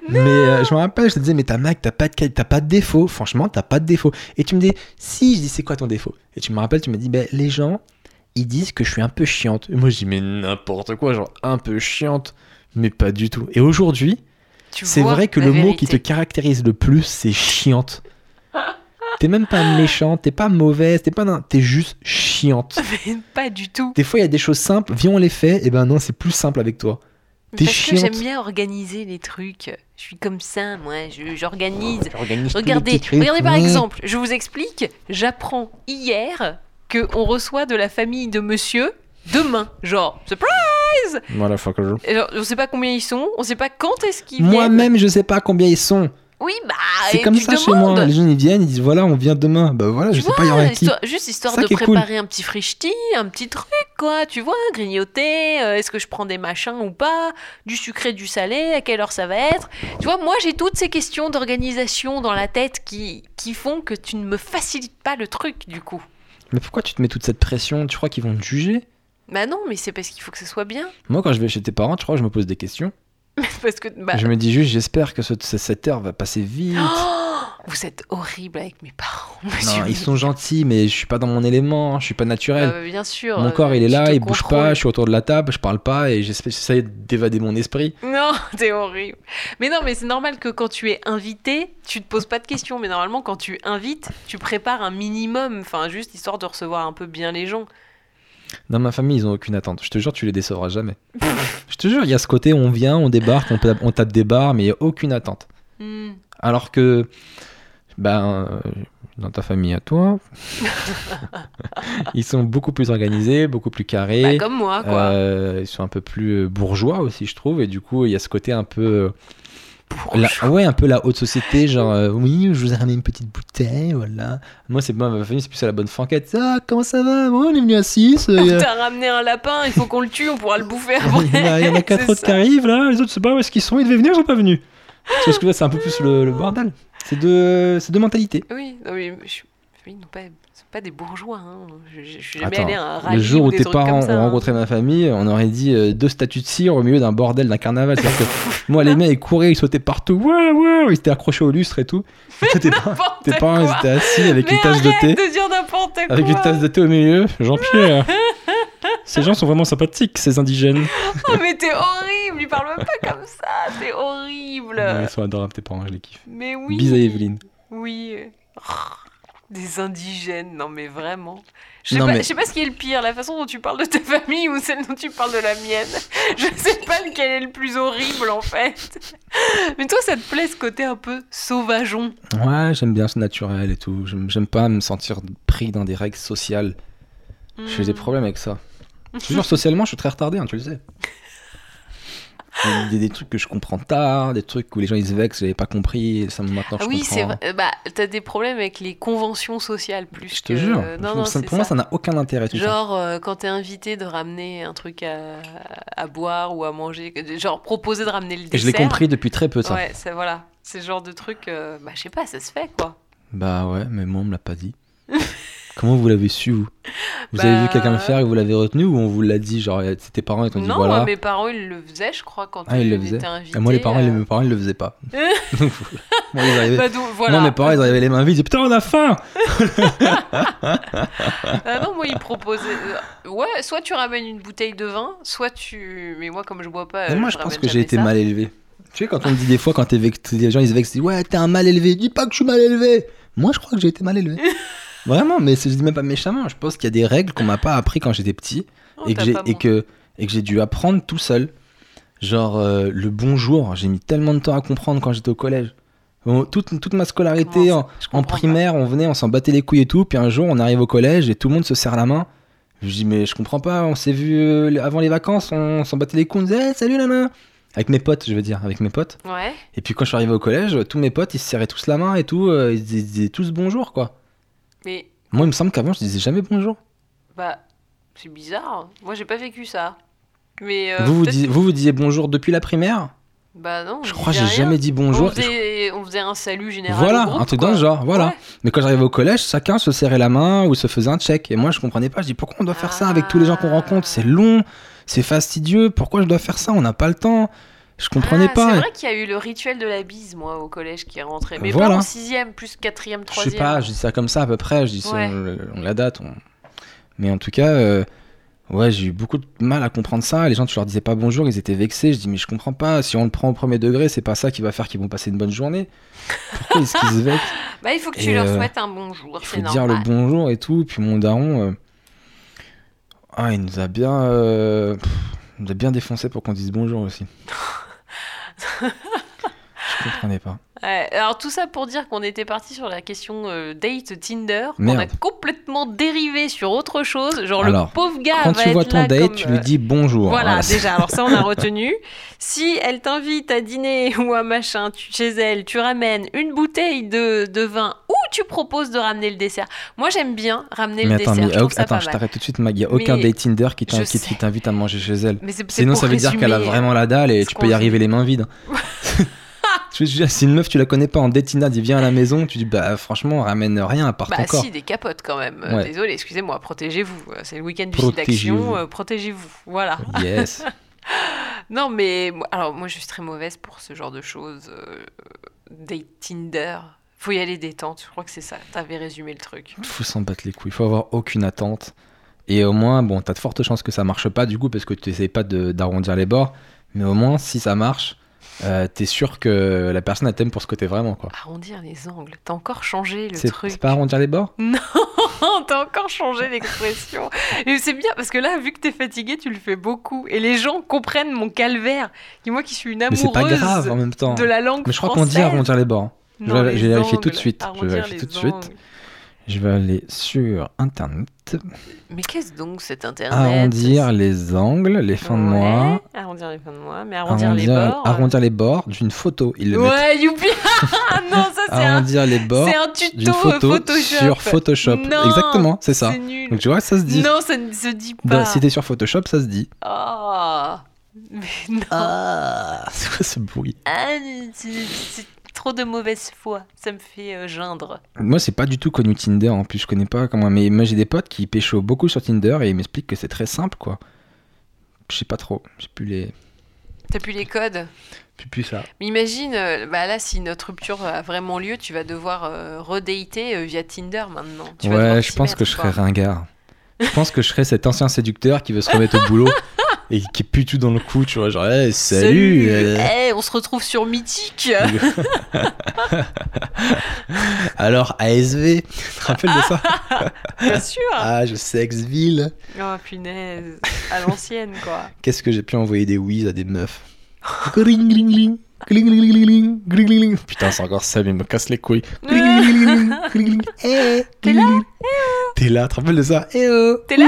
mais euh, je me rappelle, je te disais, mais t'as mec, t'as pas de pas de défaut. Franchement, t'as pas de défaut. Et tu me dis, si, je dis, c'est quoi ton défaut? Et tu me rappelles, tu me dis, ben les gens, ils disent que je suis un peu chiante. Et moi, je dis, mais n'importe quoi, genre un peu chiante, mais pas du tout. Et aujourd'hui, c'est vrai que le mot qui te caractérise le plus, c'est chiante. T'es même pas méchante, t'es pas mauvaise, t'es pas. nan- T'es juste chiante. [laughs] Mais pas du tout. Des fois, il y a des choses simples, viens, on les fait, et ben non, c'est plus simple avec toi. T'es Parce que chiante. j'aime bien organiser les trucs. Je suis comme ça, moi. je- J'organise. Regardez, regardez par exemple, je vous explique. J'apprends hier que on reçoit de la famille de monsieur demain. Genre, surprise Voilà, fuck genre, On sait pas combien ils sont, on sait pas quand est-ce qu'ils viennent. Moi-même, je sais pas combien ils sont. Oui, bah, C'est comme ça chez moi. Les gens ils viennent, ils disent voilà, on vient demain. Bah voilà, je Tu sais pas, il y vois, aura qui. histoire- juste histoire Ça de qui cool. préparer un petit frichti, un petit truc, quoi. Tu vois, grignoter, euh, est-ce que je prends des machins ou pas, du sucré, du salé, à quelle heure ça va être. Tu vois, moi j'ai toutes ces questions d'organisation dans la tête qui, qui font que tu ne me facilites pas le truc, du coup. Mais pourquoi tu te mets toute cette pression? Tu crois qu'ils vont te juger? Bah non, mais c'est parce qu'il faut que ce soit bien. [laughs] Moi, quand je vais chez tes parents, tu crois, je me pose des questions? parce que, bah, Je me dis juste, j'espère que ce- ce- cette heure va passer vite. [gasps] Oh, vous êtes horrible avec mes parents, [laughs] monsieur. non, ils sont gentils, mais je suis pas dans mon élément, je suis pas naturel. Euh, bien sûr. Mon euh, corps, il est tu là, il bouge contrôles. pas, je suis autour de la table, je parle pas et j'espère- j'essaie d'évader mon esprit. Non, [laughs] t'es horrible. Mais non, mais c'est normal que quand tu es invité, tu te poses pas de questions. Mais normalement, quand tu invites, tu prépares un minimum, enfin juste histoire de recevoir un peu bien les gens. Dans ma famille, ils ont aucune attente. Je te jure, tu les décevras jamais. je te jure, il y a ce côté, on vient, on débarque, on tape, on tape des barres, mais il y a aucune attente. Hmm. Alors que, ben, euh, dans ta famille à toi, [laughs] ils sont beaucoup plus organisés, beaucoup plus carrés. Bah, comme moi, quoi. Euh, ils sont un peu plus euh, bourgeois aussi, je trouve, et du coup, il y a ce côté un peu, euh, la, ouais, un peu la haute société, genre, euh, oui, je vous ai ramené une petite bouteille, voilà. Moi, c'est ma famille, c'est plus à la bonne franquette. Ah, comment ça va? Bon, on est venu à 6 On t'a ramené un lapin, il faut qu'on le tue, on pourra le bouffer après. [laughs] il y en a, il y en a quatre [laughs] C'est autres ça. qui arrivent là, les autres, je sais pas où est-ce qu'ils sont, ils devaient venir, ils sont pas venus. Tu vois ce que dire, c'est un peu plus le, le bordel. C'est deux, deux mentalités. Oui, non, mais je... oui, non, pas, c'est pas des bourgeois. Hein. Je, je- je suis jamais Attends, allé à un rallye Le jour ou où tes parents comme ça, ont hein. rencontré ma famille, on aurait dit euh, deux statues de cire au milieu d'un bordel, d'un carnaval. Que [laughs] moi, les mecs, ils couraient, ils sautaient partout. Ouais, ouais, ils étaient accrochés au lustre et tout. Tes, parents, ils étaient assis avec Mais une tasse de thé. de dire n'importe quoi. Avec une tasse de thé au milieu. Jean-Pierre. [laughs] Ces gens sont vraiment sympathiques, ces indigènes. Oh, [laughs] mais t'es horrible, lui parle même pas comme ça, c'est horrible. Ouais, ils sont adorables, tes parents, je les kiffe. Mais oui. Bis à Evelyne. Oui. Oh, des indigènes, non mais vraiment. Je sais, pas, mais- je sais pas ce qui est le pire, la façon dont tu parles de ta famille ou celle dont tu parles de la mienne. Je sais pas lequel est le plus horrible en fait. Mais toi, ça te plaît ce côté un peu sauvageon. Ouais, j'aime bien ce naturel et tout. J'aime j'aime pas me sentir pris dans des règles sociales. J'ai des Hmm. problèmes avec ça. Je te jure, socialement, je suis très retardé, hein, tu le sais. Il y a des trucs que je comprends tard, des trucs où les gens ils se vexent, j'avais pas compris, et ça maintenant je Ah oui, comprends. c'est vrai. Euh, Bah, t'as des problèmes avec les conventions sociales plus Je te que- jure. Non, non, ça- c'est pour moi, ça. ça n'a aucun intérêt tout ça. Genre, euh, quand t'es invité de ramener un truc à, à boire ou à manger, genre proposer de ramener le Et dessert. je l'ai compris depuis très peu ça. Ouais, c'est voilà. C'est genre de truc, euh, bah, je sais pas, ça se fait quoi. Bah ouais, mais moi on me l'a pas dit. [laughs] Comment vous l'avez su, vous? Vous Bah, avez vu quelqu'un le faire et vous l'avez retenu ou on vous l'a dit Genre, euh, c'est tes parents et t'ont dit Non, voilà. moi, mes parents, ils le faisaient, je crois, quand Ah, ils le faisaient. invités. Et moi, les parents, les- euh. mes parents, ils le faisaient pas. Donc, [laughs] [laughs] moi, ils arrivaient. Bah, donc, voilà. Moi, mes parents, ils arrivaient les mains vides. Ils disaient Putain, on a faim [laughs] Ah non, moi, ils proposaient. euh, Ouais, soit tu ramènes une bouteille de vin, soit tu. Mais moi, comme je bois pas. Euh, moi, je pense ramène que j'ai été ça. mal élevé. Tu sais, quand on me dit des fois, quand t'es vexé, les gens ils se vexent, ils disent Ouais, t'es un mal élevé. Dis pas que je suis mal élevé. Moi, je crois que j'ai été mal élevé. Vraiment, mais je dis même pas méchamment. Je pense qu'il y a des règles qu'on m'a pas appris quand j'étais petit Oh, et que j'ai et que et que j'ai dû apprendre tout seul. Genre euh, le bonjour, j'ai mis tellement de temps à comprendre quand j'étais au collège. On- toute, toute ma scolarité en, primaire, on venait, on s'en battait les couilles et tout. Puis un jour, on arrive au collège et tout le monde se serre la main. Je dis mais je comprends pas. On s'est vu euh, avant les vacances, on s'en battait les couilles. On disait Eh, salut nana. Avec mes potes, je veux dire, avec mes potes. Ouais. Et puis quand je suis arrivé au collège, tous mes potes, ils se serraient tous la main et tout. euh, ils disaient tous bonjour quoi. Mais, Moi, il me semble qu'avant, je disais jamais bonjour. bah, c'est bizarre. Moi, j'ai pas vécu ça. Mais. euh, vous, vous, disiez, vous, vous disiez bonjour depuis la primaire? Bah non. Je crois que j'ai jamais dit bonjour. On faisait, on faisait un salut général. Voilà, groupe, un truc quoi. dans ce genre, voilà. Ouais. Mais quand j'arrivais au collège, chacun se serrait la main ou se faisait un check. Et moi, je comprenais pas. Je dis pourquoi on doit faire ça avec tous les gens qu'on rencontre? C'est long, c'est fastidieux. Pourquoi je dois faire ça? On n'a pas le temps. Je comprenais Ah, pas. C'est vrai qu'il y a eu le rituel de la bise, moi, au collège, qui est rentré. Mais Voilà. pas en sixième, plus quatrième, Je troisième. sais pas, je dis ça comme ça à peu près. Je dis ça, Ouais. on, on la date. on- Mais en tout cas, euh, ouais, j'ai eu beaucoup de mal à comprendre ça. Les gens, tu leur disais pas bonjour, ils étaient vexés. Je dis mais je comprends pas. Si on le prend au premier degré, c'est pas ça qui va faire qu'ils vont passer une bonne journée. Pourquoi est-ce qu'ils se [laughs] vexent Bah, il faut que tu Et, leur euh, souhaites un bonjour. Il faut dire le bonjour et tout. Puis mon daron, euh, ah, il nous a bien, euh, il nous a bien défoncé pour qu'on dise bonjour aussi. [laughs] Je comprenais pas. Ouais, alors, tout ça pour dire qu'on était parti sur la question euh, date Tinder. On Merde. a complètement dérivé sur autre chose. Genre, Alors, le pauvre gars Quand va tu vois ton là date, comme, tu euh, lui dis bonjour. Voilà, déjà, alors ça on a [laughs] retenu. Si elle t'invite à dîner [laughs] ou à machin tu- chez elle, tu ramènes une bouteille de, de vin tu proposes de ramener le dessert. Moi j'aime bien ramener Mais le attends, dessert. mais je attends, je t'arrête tout de suite, Mag. Il n'y a aucun Mais date Tinder qui t'invite à manger chez elle. Mais Sinon, ça veut dire qu'elle a vraiment la dalle et ce tu peux y arriver les mains vides. [laughs] Je veux dire, si une meuf, tu la connais pas en date Tinder, elle dit viens à la maison, tu dis bah franchement, ramène rien à part Bah ton corps. si, des capotes quand même. Euh, Ouais. Désolé, excusez-moi, protégez-vous. Euh, C'est le week-end du site d'action, euh, protégez-vous. Voilà. Yes. [laughs] Non mais, alors moi je suis très mauvaise pour ce genre de choses. euh, date Tinder. Faut y aller détente, je crois que c'est ça. T'avais résumé le truc. faut s'en battre les couilles, il faut avoir aucune attente. Et au moins, bon, t'as de fortes chances que ça marche pas du coup, parce que tu essayes pas d'arrondir les bords. Mais au moins, si ça marche, euh, t'es sûr que la personne elle t'aime pour ce que t'es vraiment, quoi. Arrondir les angles. T'as encore changé le truc. c'est pas arrondir les bords? [laughs] T'as encore changé l'expression. Et c'est bien parce que là, vu que t'es fatigué, tu le fais beaucoup. Et les gens comprennent mon calvaire. Et moi qui suis une amoureuse pas grave en même temps. de la langue Mais je crois qu'on dit arrondir les bords. Je Non, vais- les je vais vérifier tout de suite. Je vais Arrondir vérifier les tout de suite. Je vais aller sur internet. Mais qu'est-ce donc cet internet Arrondir les angles, les fins de Ouais, mois. Arrondir les fins de mois. Mais arrondir, les Arrondir, bords. arrondir les bords d'une photo. Ils le mettent. Ouais, youpi [laughs] Non, ça c'est un, Arrondir les bords un d'une tuto euh, photo Photoshop. sur Photoshop. Non, Exactement, c'est ça. C'est nul. Donc tu vois, ça se dit. Non, ça ne se dit Bah, pas. si t'es sur Photoshop, ça se dit. Ah. Mais non. Ah, [laughs] c'est quoi ce bruit? Ah, c'est trop de mauvaise foi. Ça me fait euh, geindre. Moi, c'est pas du tout connu Tinder en plus, je connais pas comment. Mais moi, j'ai des potes qui pécho beaucoup sur Tinder et ils m'expliquent que c'est très simple, quoi. Je sais pas trop, j'ai plus les. T'as plus les codes Plus, plus ça. Mais imagine, euh, bah là, si notre rupture a vraiment lieu, tu vas devoir euh, redater euh, via Tinder maintenant. Tu vas ouais, je pense mettre, que je serais ringard. Je pense que je serais cet ancien séducteur qui veut se remettre au boulot [laughs] et qui est plus tout dans le coup, tu vois. Genre, hey, salut, euh, Eh, on se retrouve sur Mythique [laughs] [laughs] Alors, ASV, tu te rappelles de ça [laughs] Bien sûr Ah, je sais, Exville. Oh punaise À l'ancienne, quoi Qu'est-ce que j'ai pu envoyer des whiz à des meufs. Gling, gling, gling. Putain, c'est encore ça, mais il me casse les couilles. T'es là. T'es là, tu te rappelles de ça Eh oh T'es là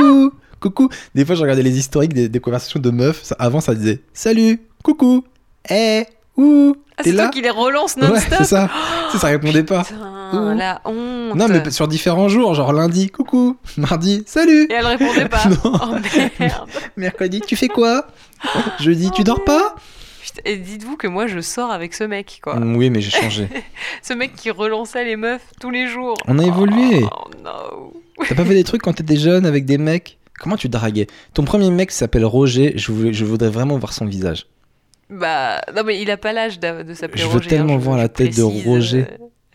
Coucou Des fois, je regardais les historiques des, des conversations de meufs. Ça- avant, ça disait Salut Coucou Eh Ouh Ah, c'est toi qui les relance Ouais, non-stop c'est ça. Ça répondait pas. Putain, la honte Non, mais sur différents jours, genre lundi, coucou, mardi, salut, Et elle répondait pas [laughs] Non. Oh merde mercredi, tu fais quoi? Jeudi, tu dors pas? Et dites-vous que moi, je sors avec ce mec, quoi. Mm, Oui, mais j'ai changé. [laughs] Ce mec qui relançait les meufs tous les jours. On a évolué. Oh no T'as pas fait des trucs quand t'étais jeune avec des mecs? Comment tu draguais Ton premier mec s'appelle Roger, je, voulais- je voudrais vraiment voir son visage. Bah, non, mais il a pas l'âge d'a- de s'appeler Je Roger. veux tellement hein, voir la tête de Roger.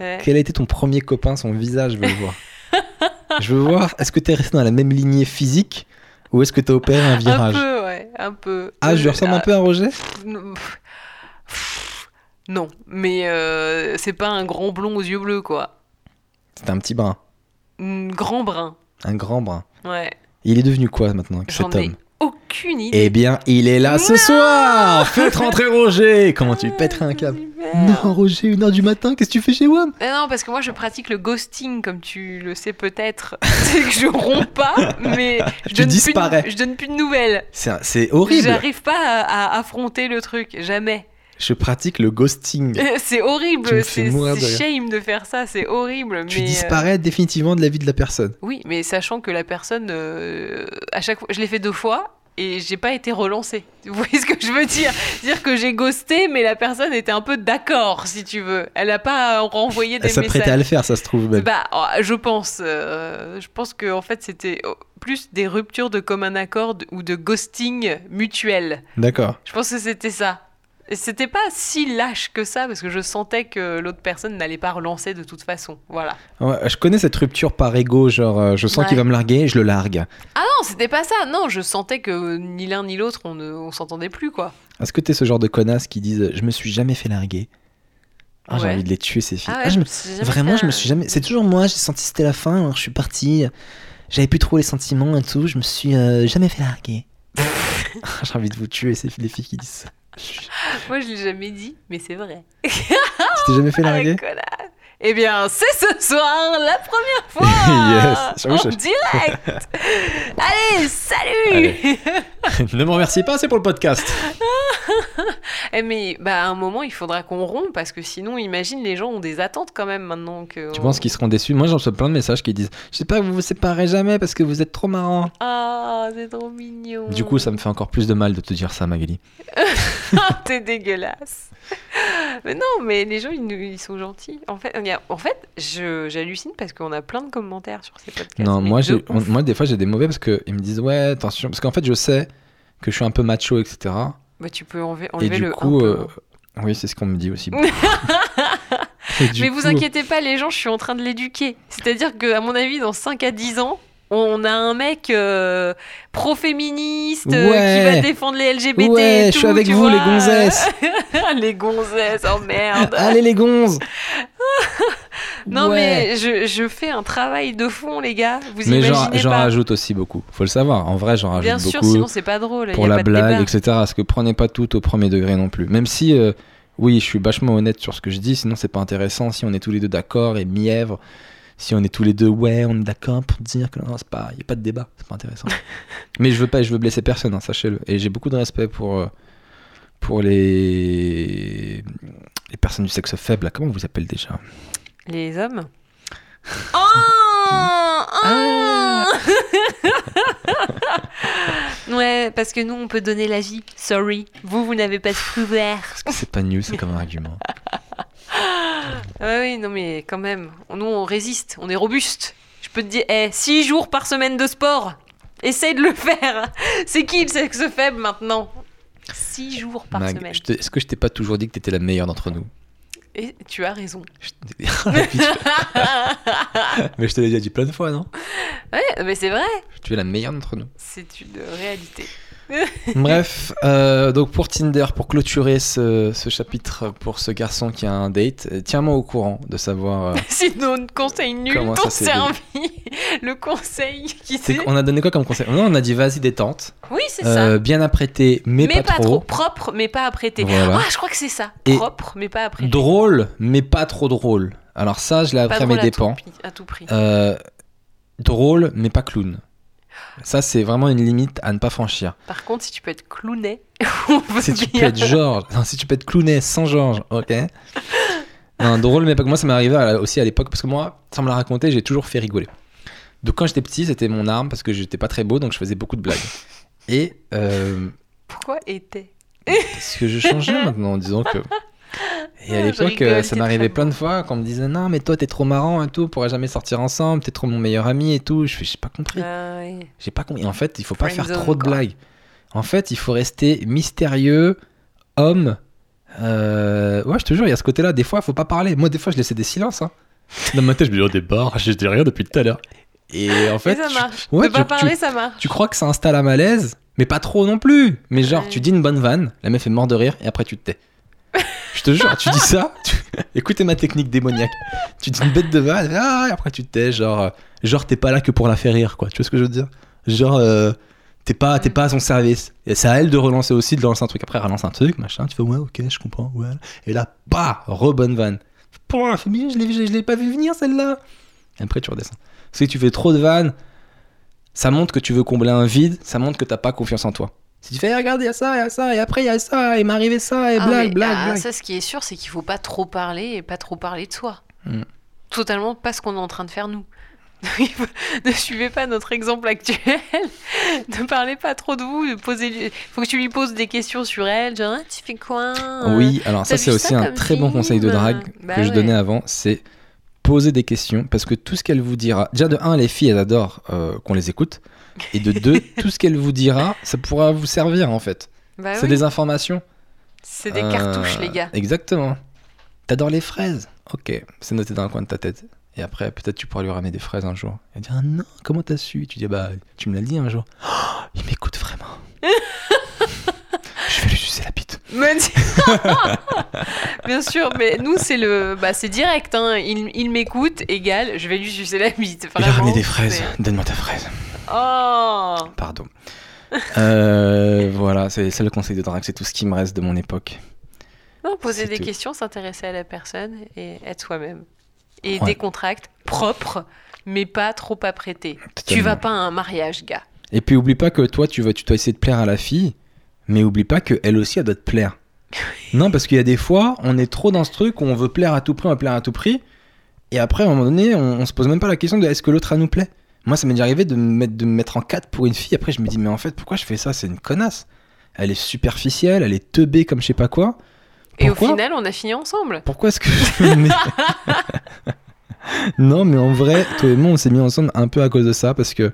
euh, ouais. Quel a été ton premier copain, son visage, je veux le voir. [laughs] je veux voir, est-ce que t'es resté dans la même lignée physique ou est-ce que t'as opéré un Un virage peu, ouais, un peu. Ah, je Euh, ressemble un ah, peu à Roger non, mais euh, c'est pas un grand blond aux yeux bleus, quoi. C'était un petit brin, Un grand brun. un grand brin. Ouais. Il est devenu quoi maintenant, cet ai homme? aucune idée. Eh bien, il est là ce soir [laughs] Faites rentrer Roger Comment tu pèterais un câble? Non, Roger, une heure du matin, qu'est-ce que tu fais chez WAM? Non, parce que moi je pratique le ghosting, comme tu le sais peut-être. [laughs] c'est que je romps pas, mais [laughs] je donne, plus disparais. de, je donne plus de nouvelles. C'est horrible J'arrive pas à, à affronter le truc, jamais. Je pratique le ghosting. [laughs] C'est horrible, c'est shame de faire ça, c'est horrible. Tu mais, euh, disparais définitivement de la vie de la personne. Oui, mais sachant que la personne, euh, à chaque fois, je l'ai fait deux fois et j'ai pas été relancée. [laughs] Vous voyez ce que je veux dire? Dire que j'ai ghosté, mais la personne était un peu d'accord, si tu veux. Elle a pas renvoyé des Elle s'apprêtait à messages. le faire, ça se trouve même. Bah, oh, je pense. euh, je pense que en fait, c'était oh, plus des ruptures de commun accord ou de ghosting mutuel. D'accord. Je pense que c'était ça. Et c'était pas si lâche que ça parce que je sentais que l'autre personne n'allait pas relancer de toute façon. Voilà. Ouais, je connais cette rupture par ego, genre euh, je sens Ouais. qu'il va me larguer, je le largue. Ah non, c'était pas ça. Non, je sentais que ni l'un ni l'autre, on ne on s'entendait plus, quoi. Est-ce que t'es ce genre de connasse qui disent je me suis jamais fait larguer? Ah, j'ai envie de les tuer ces filles. Ah Ah, je me- Vraiment, fait je me suis jamais. C'est toujours moi, j'ai senti que c'était la fin, alors je suis parti. J'avais plus trop les sentiments et tout, je me suis euh, jamais fait larguer. [laughs] j'ai envie de vous tuer, ces les filles qui disent ça. Moi, je l'ai jamais dit, mais c'est vrai. Tu t'es jamais fait Ah, larguer connasse. Eh bien, c'est ce soir la première [laughs] fois Yes. En je- direct. [laughs] Allez, salut. ne me remerciez pas, c'est pour le podcast. [laughs] Eh mais bah à un moment, il faudra qu'on rompe parce que sinon, imagine, les gens ont des attentes quand même maintenant que. Tu penses qu'ils seront déçus? Moi, j'en reçois plein de messages qui disent Je sais pas, vous vous séparez jamais parce que vous êtes trop marrant. Ah, c'est trop mignon. Du coup, ça me fait encore plus de mal de te dire ça, Magali. T'es dégueulasse. Mais non, mais les gens, ils, ils sont gentils. En fait, en fait j'hallucine parce qu'on a plein de commentaires sur ces podcasts. Non, moi, de on- moi, des fois, j'ai des mauvais parce qu'ils me disent Ouais, attention. Parce qu'en fait, je sais que je suis un peu macho, etc. Bah, tu peux enlever, Et enlever du le coup, euh, oui, c'est ce qu'on me dit aussi. [laughs] Et du Mais vous inquiétez pas, les gens, je suis en train de l'éduquer. C'est-à-dire que, à mon avis, dans 5 à 10 ans, on a un mec euh, pro-féministe euh, qui va défendre les LGBT. Ouais, et je suis avec vous, vois. les gonzesses. [laughs] les gonzesses, oh merde. Allez, les gonzes [laughs] non, Ouais. mais je, je fais un travail de fond, les gars. Vous Mais j'en, imaginez j'en pas. rajoute aussi beaucoup. Faut le savoir. En vrai, j'en rajoute Bien sûr, beaucoup. sinon c'est pas drôle. pour y a la pas de blague, débat. etc. Parce que prenez pas tout au premier degré non plus. Même si, euh, oui, je suis vachement honnête sur ce que je dis, sinon c'est pas intéressant. Si on est tous les deux d'accord et mièvre, si on est tous les deux, ouais, on est d'accord pour dire que non, c'est pas, y a pas de débat, c'est pas intéressant. [laughs] Mais je veux pas, je veux blesser personne, hein, sachez-le. Et j'ai beaucoup de respect pour euh, pour les les personnes du sexe faible. là. Comment on vous appelle déjà Les hommes [laughs] Oh Ah [laughs] Ouais, parce que nous, on peut donner la vie. Sorry. Vous, vous n'avez pas que c'est pas nul, c'est comme un argument. Ah oui, non, mais quand même. Nous, on résiste. On est robuste. Je peux te dire, eh, 6 jours par semaine de sport. Essaye de le faire. C'est qui le sexe faible maintenant? 6 jours par Mag, semaine. est-ce que je t'ai pas toujours dit que t'étais la meilleure d'entre nous Et tu as raison. [laughs] [laughs] Mais je te l'ai déjà dit plein de fois, non? Ouais, mais c'est vrai. Tu es la meilleure d'entre nous. C'est une réalité. [laughs] Bref, euh, donc pour Tinder, pour clôturer ce, ce chapitre pour ce garçon qui a un date, euh, tiens-moi au courant de savoir. euh, [laughs] Sinon, conseil nul s'est servi. [laughs] Le conseil qui c'est qu'on a donné quoi comme conseil? Non, on a dit vas-y détente, Oui, c'est euh, ça. bien apprêté, mais, Mais, pas, trop. Propre, mais pas apprêté. Voilà. Ah, je crois que c'est ça. Et Propre, mais pas apprêté. Drôle, mais pas trop drôle. Alors ça, je l'ai appris à mes dépens. à tout prix. Drôle, mais pas clown. Ça, c'est vraiment une limite à ne pas franchir. Par contre, si tu peux être clownet, [laughs] Si tu peux être Georges, non, si tu peux être clownet sans Georges, ok. Non, drôle, mais pas que moi, ça m'est arrivé aussi à l'époque, parce que moi, sans me la raconter, j'ai toujours fait rigoler. Donc quand j'étais petit, c'était mon arme, parce que j'étais pas très beau, donc je faisais beaucoup de blagues. Et euh, Pourquoi était? parce que je changeais maintenant, en disant que Et à Ah, l'époque, euh, ça m'arrivait plein de fois qu'on me disait non, mais toi t'es trop marrant et tout, on pourrait jamais sortir ensemble, t'es trop mon meilleur ami et tout. Je fais, j'ai pas compris. Ah, oui. J'ai pas compris. En fait, il faut pas faire trop de quoi. blagues. En fait, il faut rester mystérieux, homme. Euh, Ouais, je te jure, il y a ce côté-là. Des fois, il faut pas parler. Moi, des fois, je laissais des silences. hein. Dans ma tête, je me dis, oh, des barres, je dis rien depuis tout à l'heure. Et en fait, Mais ça tu- marche. ouais, de pas tu- parler, ça marche. tu crois que ça installe un malaise, mais pas trop non plus. Mais genre, Ouais. tu dis une bonne vanne, la meuf est morte de rire, et après tu te tais. Je te jure, tu dis ça, tu- [laughs] écoutez ma technique démoniaque. Tu dis une bête de vanne, ah, et après tu te tais, genre, euh, genre t'es pas là que pour la faire rire, quoi. Tu vois ce que je veux dire? Genre, euh, t'es pas, t'es pas à son service. Et c'est à elle de relancer aussi, de lancer un truc. Après, relance un truc, machin, tu fais ouais, ok, je comprends, ouais. Et là, bah, re-bonne vanne. Bien, je l'ai, je pas vu venir celle-là. Et après, tu redescends. Si tu fais trop de vannes, ça montre que tu veux combler un vide, ça montre que t'as pas confiance en toi. Si tu fais, regardez, il y a ça, il y a ça, et après il y a ça, et m'est arrivé ça, et Ah, blague, mais, blague, ah, blague. Ça, ce qui est sûr, c'est qu'il faut pas trop parler et pas trop parler de soi. Mm. Totalement pas ce qu'on est en train de faire nous. [laughs] Ne suivez pas notre exemple actuel. [laughs] ne parlez pas trop de vous. de poser- faut que tu lui poses des questions sur elle. Genre, Ah, tu fais quoi Oui, alors ça c'est aussi un très bon conseil de drague Bah que je donnais avant, c'est poser des questions, parce que tout ce qu'elle vous dira, déjà de un, les filles elles adorent euh, qu'on les écoute, et de deux, [laughs] tout ce qu'elle vous dira, ça pourra vous servir en fait. Bah c'est oui, des informations. c'est des Euh, cartouches, les gars. Exactement. T'adores les fraises? Ok, c'est noté dans un coin de ta tête. Et après, peut-être tu pourras lui ramener des fraises un jour. Elle dit Ah non, comment t'as su? Tu dis Bah, tu me l'as dit un jour. Oh, il m'écoute vraiment. [laughs] Je vais lui sucer la bite. Mais- [laughs] Bien sûr, mais nous c'est le, bah c'est direct. Hein. Il, il m'écoute, égal, je vais lui sucer la bite. Il a ramené des fraises. Donne-moi ta fraise. Oh. Pardon. Euh, voilà, c'est le conseil de drague, c'est tout ce qui me reste de mon époque. Non, poser des tout. questions, s'intéresser à la personne et être soi-même. Et Ouais. décontracte, propre, mais pas trop apprêté. Tu vas pas à un mariage, gars. Et puis oublie pas que toi, tu vas, tu dois essayer de plaire à la fille, mais oublie pas que elle aussi, elle doit te plaire. [laughs] non, parce qu'il y a des fois, on est trop dans ce truc où on veut plaire à tout prix, on veut plaire à tout prix, et après, à un moment donné, on, on se pose même pas la question de est-ce que l'autre, elle nous plaît. Moi, ça m'est déjà arrivé de me, mettre, de me mettre en 4 pour une fille, après, je me dis, mais en fait, pourquoi je fais ça? C'est une connasse. Elle est superficielle, elle est teubée comme je sais pas quoi. Et au final, on a fini ensemble. Pourquoi est-ce que je me mets- [laughs] Non, mais en vrai, toi et moi, on s'est mis ensemble un peu à cause de ça, parce que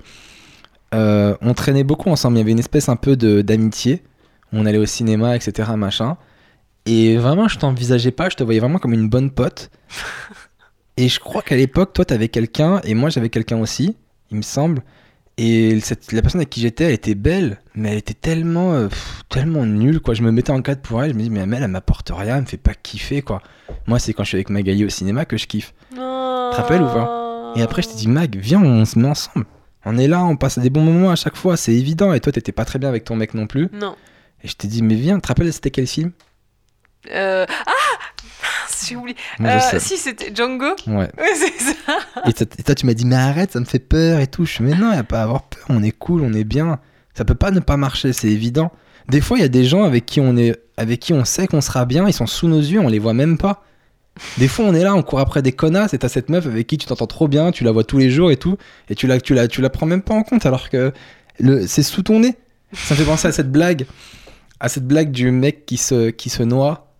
euh, on traînait beaucoup ensemble. Il y avait une espèce un peu d'amitié. On allait au cinéma, etc., machin. Et vraiment, je t'envisageais pas, je te voyais vraiment comme une bonne pote. Et je crois qu'à l'époque, toi, t'avais quelqu'un, et moi, j'avais quelqu'un aussi, il me semble. Et cette- la personne avec qui j'étais, elle était belle, mais elle était tellement, euh, pff, tellement nulle, quoi. Je me mettais en cadre pour elle, je me dis, mais elle, elle m'apporte rien, elle me fait pas kiffer, quoi. Moi, c'est quand je suis avec Magali au cinéma que je kiffe. Tu te rappelles ou pas? Et après, je t'ai dit, Mag, viens, on se met ensemble. On est là, on passe des bons moments à chaque fois, c'est évident. Et toi, t'étais pas très bien avec ton mec non plus. Non. Et je t'ai dit, mais viens, tu te rappelles, c'était quel film? Euh, Ah [laughs] J'ai oublié. Euh, si, c'était Django. Ouais. [laughs] Ouais, c'est ça. Et, toi- et toi, tu m'as dit, mais arrête, ça me fait peur et tout. Je fais, mais non, y a pas à avoir peur, on est cool, on est bien. Ça peut pas ne pas marcher, c'est évident. Des fois, il y a des gens avec qui on est, avec qui on sait qu'on sera bien, ils sont sous nos yeux, on les voit même pas. Des fois, on est là, on court après des connasses, et t'as cette meuf avec qui tu t'entends trop bien, tu la vois tous les jours et tout, et tu la, tu la, tu la prends même pas en compte, alors que c'est sous ton nez. Ça me fait penser à cette blague, à cette blague du mec qui se, qui se noie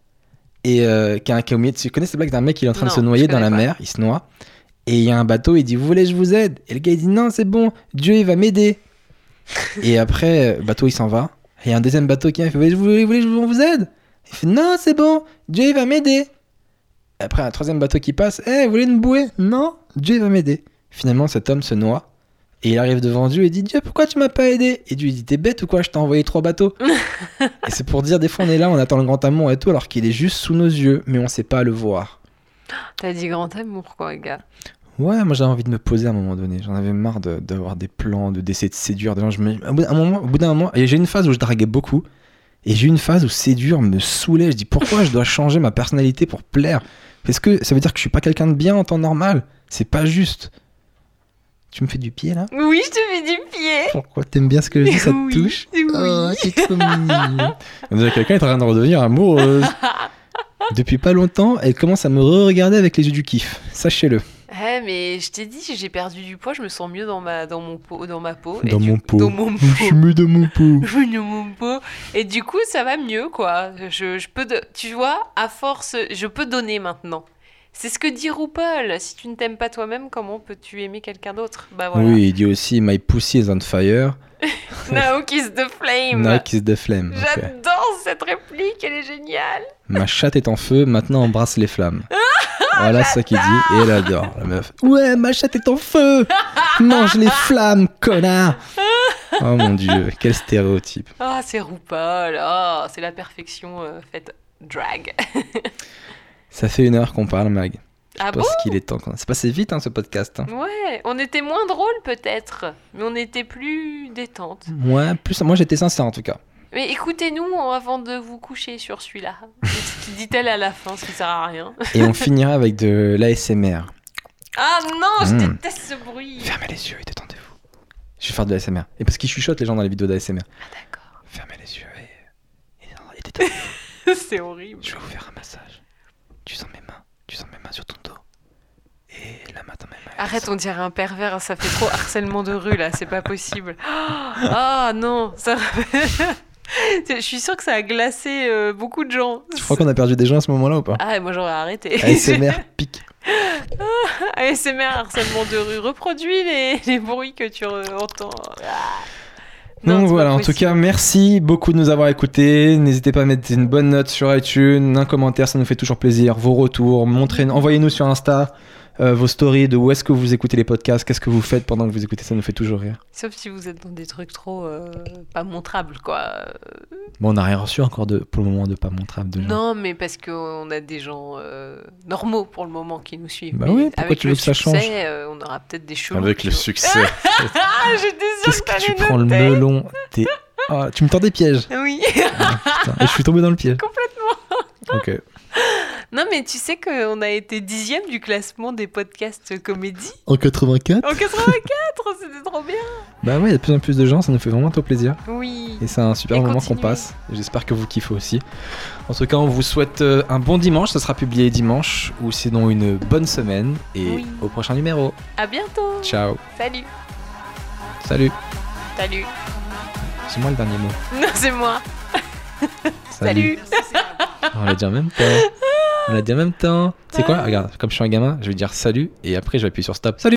et euh, qui, a, qui est au milieu de- Tu connais cette blague d'un mec qui est en train de se noyer dans la pas. mer, il se noie, et il y a un bateau, il dit Vous voulez que je vous aide Et le gars il dit Non, c'est bon, Dieu il va m'aider. [laughs] et après, le bateau il s'en va, et il y a un deuxième bateau qui vient, il fait Vous voulez, vous voulez je vous aide Il fait Non, c'est bon, Dieu il va m'aider. Après, un troisième bateau qui passe Eh, vous voulez une bouée? Non, Dieu il va m'aider. Finalement, cet homme se noie. Et il arrive devant Dieu et dit Dieu, pourquoi tu m'as pas aidé? Et Dieu il dit T'es bête ou quoi? Je t'ai envoyé trois bateaux. [laughs] et c'est pour dire, des fois on est là, on attend le grand amour et tout, alors qu'il est juste sous nos yeux, mais on sait pas le voir. [gasps] T'as dit grand amour, quoi, gars. Ouais, moi j'avais envie de me poser à un moment donné. J'en avais marre de- d'avoir des plans, de d'essayer de séduire des gens. Je me... au bout d'un moment, au bout d'un moment, et j'ai une phase où je draguais beaucoup. Et j'ai une phase où séduire me saoulait. Je dis pourquoi je dois changer ma personnalité pour plaire? Parce que ça veut dire que je suis pas quelqu'un de bien en temps normal. C'est pas juste. Tu me fais du pied là Oui, je te fais du pied. Pourquoi T'aimes bien ce que je dis Ça te Oui, touche oui. Oh, c'est trop mignon. On dirait que quelqu'un est en train de redevenir amoureuse. [laughs] Depuis pas longtemps, elle commence à me re-regarder avec les yeux du kiff. Sachez-le. Eh Ouais, mais je t'ai dit, j'ai perdu du poids, je me sens mieux dans ma, dans mon peau, dans ma peau. et Dans du- mon pot. Dans mon [laughs] Je suis mieux dans mon pot. Je suis dans mon pot. Et du coup, ça va mieux, quoi. Je, je peux, de- tu vois, à force, je peux donner maintenant. C'est ce que dit RuPaul. Si tu ne t'aimes pas toi-même, comment peux-tu aimer quelqu'un d'autre? Bah voilà. Oui, il dit aussi My pussy is on fire. [laughs] Now kiss the flame. Now kiss the flame. J'adore cette réplique, elle est géniale. Ma chatte est en feu, maintenant embrasse les flammes. [laughs] voilà ce qu'il dit et elle adore la meuf. Ouais, ma chatte est en feu. [laughs] Mange les flammes, connard. Oh mon dieu, quel stéréotype. Ah, c'est RuPaul. Ah, c'est la perfection euh, faite drag. Ça fait une heure qu'on parle, Mag. Ah Je bon pense qu'il est temps. C'est passé vite hein, ce podcast. hein. Ouais, on était moins drôle peut-être, mais on était plus détente. Ouais, plus moi j'étais sincère en tout cas. Mais écoutez-nous avant de vous coucher sur celui-là. Ce [laughs] dit-elle à la fin, ce qui sert à rien. Et on finira avec de l'ASMR. Ah non, je Mm. déteste ce bruit. Fermez les yeux et détendez-vous. Je vais faire de l'ASMR. Et parce qu'ils chuchotent les gens dans les vidéos d'ASMR. Ah d'accord. Fermez les yeux et détendez-vous. [laughs] c'est horrible. Je vais vous faire un massage. Tu sens mes mains. Tu sens mes mains sur ton dos. Et la main dans mes mains. Arrête, on dirait un pervers, ça fait trop harcèlement de rue là, c'est pas possible. [gasps] Ah non, ça. [laughs] Je suis sûre que ça a glacé euh, beaucoup de gens. Tu crois qu'on a perdu des gens à ce moment-là ou pas? Ah, moi j'aurais arrêté. ASMR [laughs] pique. ASMR, harcèlement de rue. Reproduis les, les bruits que tu entends. Ah. Non, Donc voilà, en tout cas, merci beaucoup de nous avoir écoutés. N'hésitez pas à mettre une bonne note sur iTunes, un commentaire, ça nous fait toujours plaisir. Vos retours, montrez, envoyez-nous sur Insta euh, vos stories de où est-ce que vous écoutez les podcasts, qu'est-ce que vous faites pendant que vous écoutez, ça nous fait toujours rire. Sauf si vous êtes dans des trucs trop euh, pas montrables, quoi. Bon, on n'a rien reçu encore de, pour le moment de pas montrable de gens. Non, mais parce qu'on a des gens euh, normaux pour le moment qui nous suivent. Bah Mais oui, pourquoi avec tu le veux que ça succès, change euh, On aura peut-être des chelous. Avec le succès. [laughs] Ah, j'étais Qu'est-ce que que tu prends le melon Ah, Tu me tends des pièges. Oui. Putain, Et je suis tombé dans le piège. [laughs] Complètement. Ok. Non, mais tu sais qu'on a été dixième du classement des podcasts comédie En 84 en 84, [laughs] c'était trop bien. Bah ouais, il y a de plus en plus de gens, ça nous fait vraiment trop plaisir. Oui. Et c'est un super Et moment qu'on passe. J'espère que vous kiffez aussi. En tout cas, on vous souhaite euh, un bon dimanche. Ça sera publié dimanche ou sinon une bonne semaine. Et Oui. au prochain numéro. À bientôt. Ciao. Salut. Salut. Salut. C'est moi le dernier mot. Non, c'est moi. [laughs] Salut. On l'a dit en même temps. On l'a dit en même temps. C'est quoi? Regarde, comme je suis un gamin, je vais dire salut et après je vais appuyer sur stop. Salut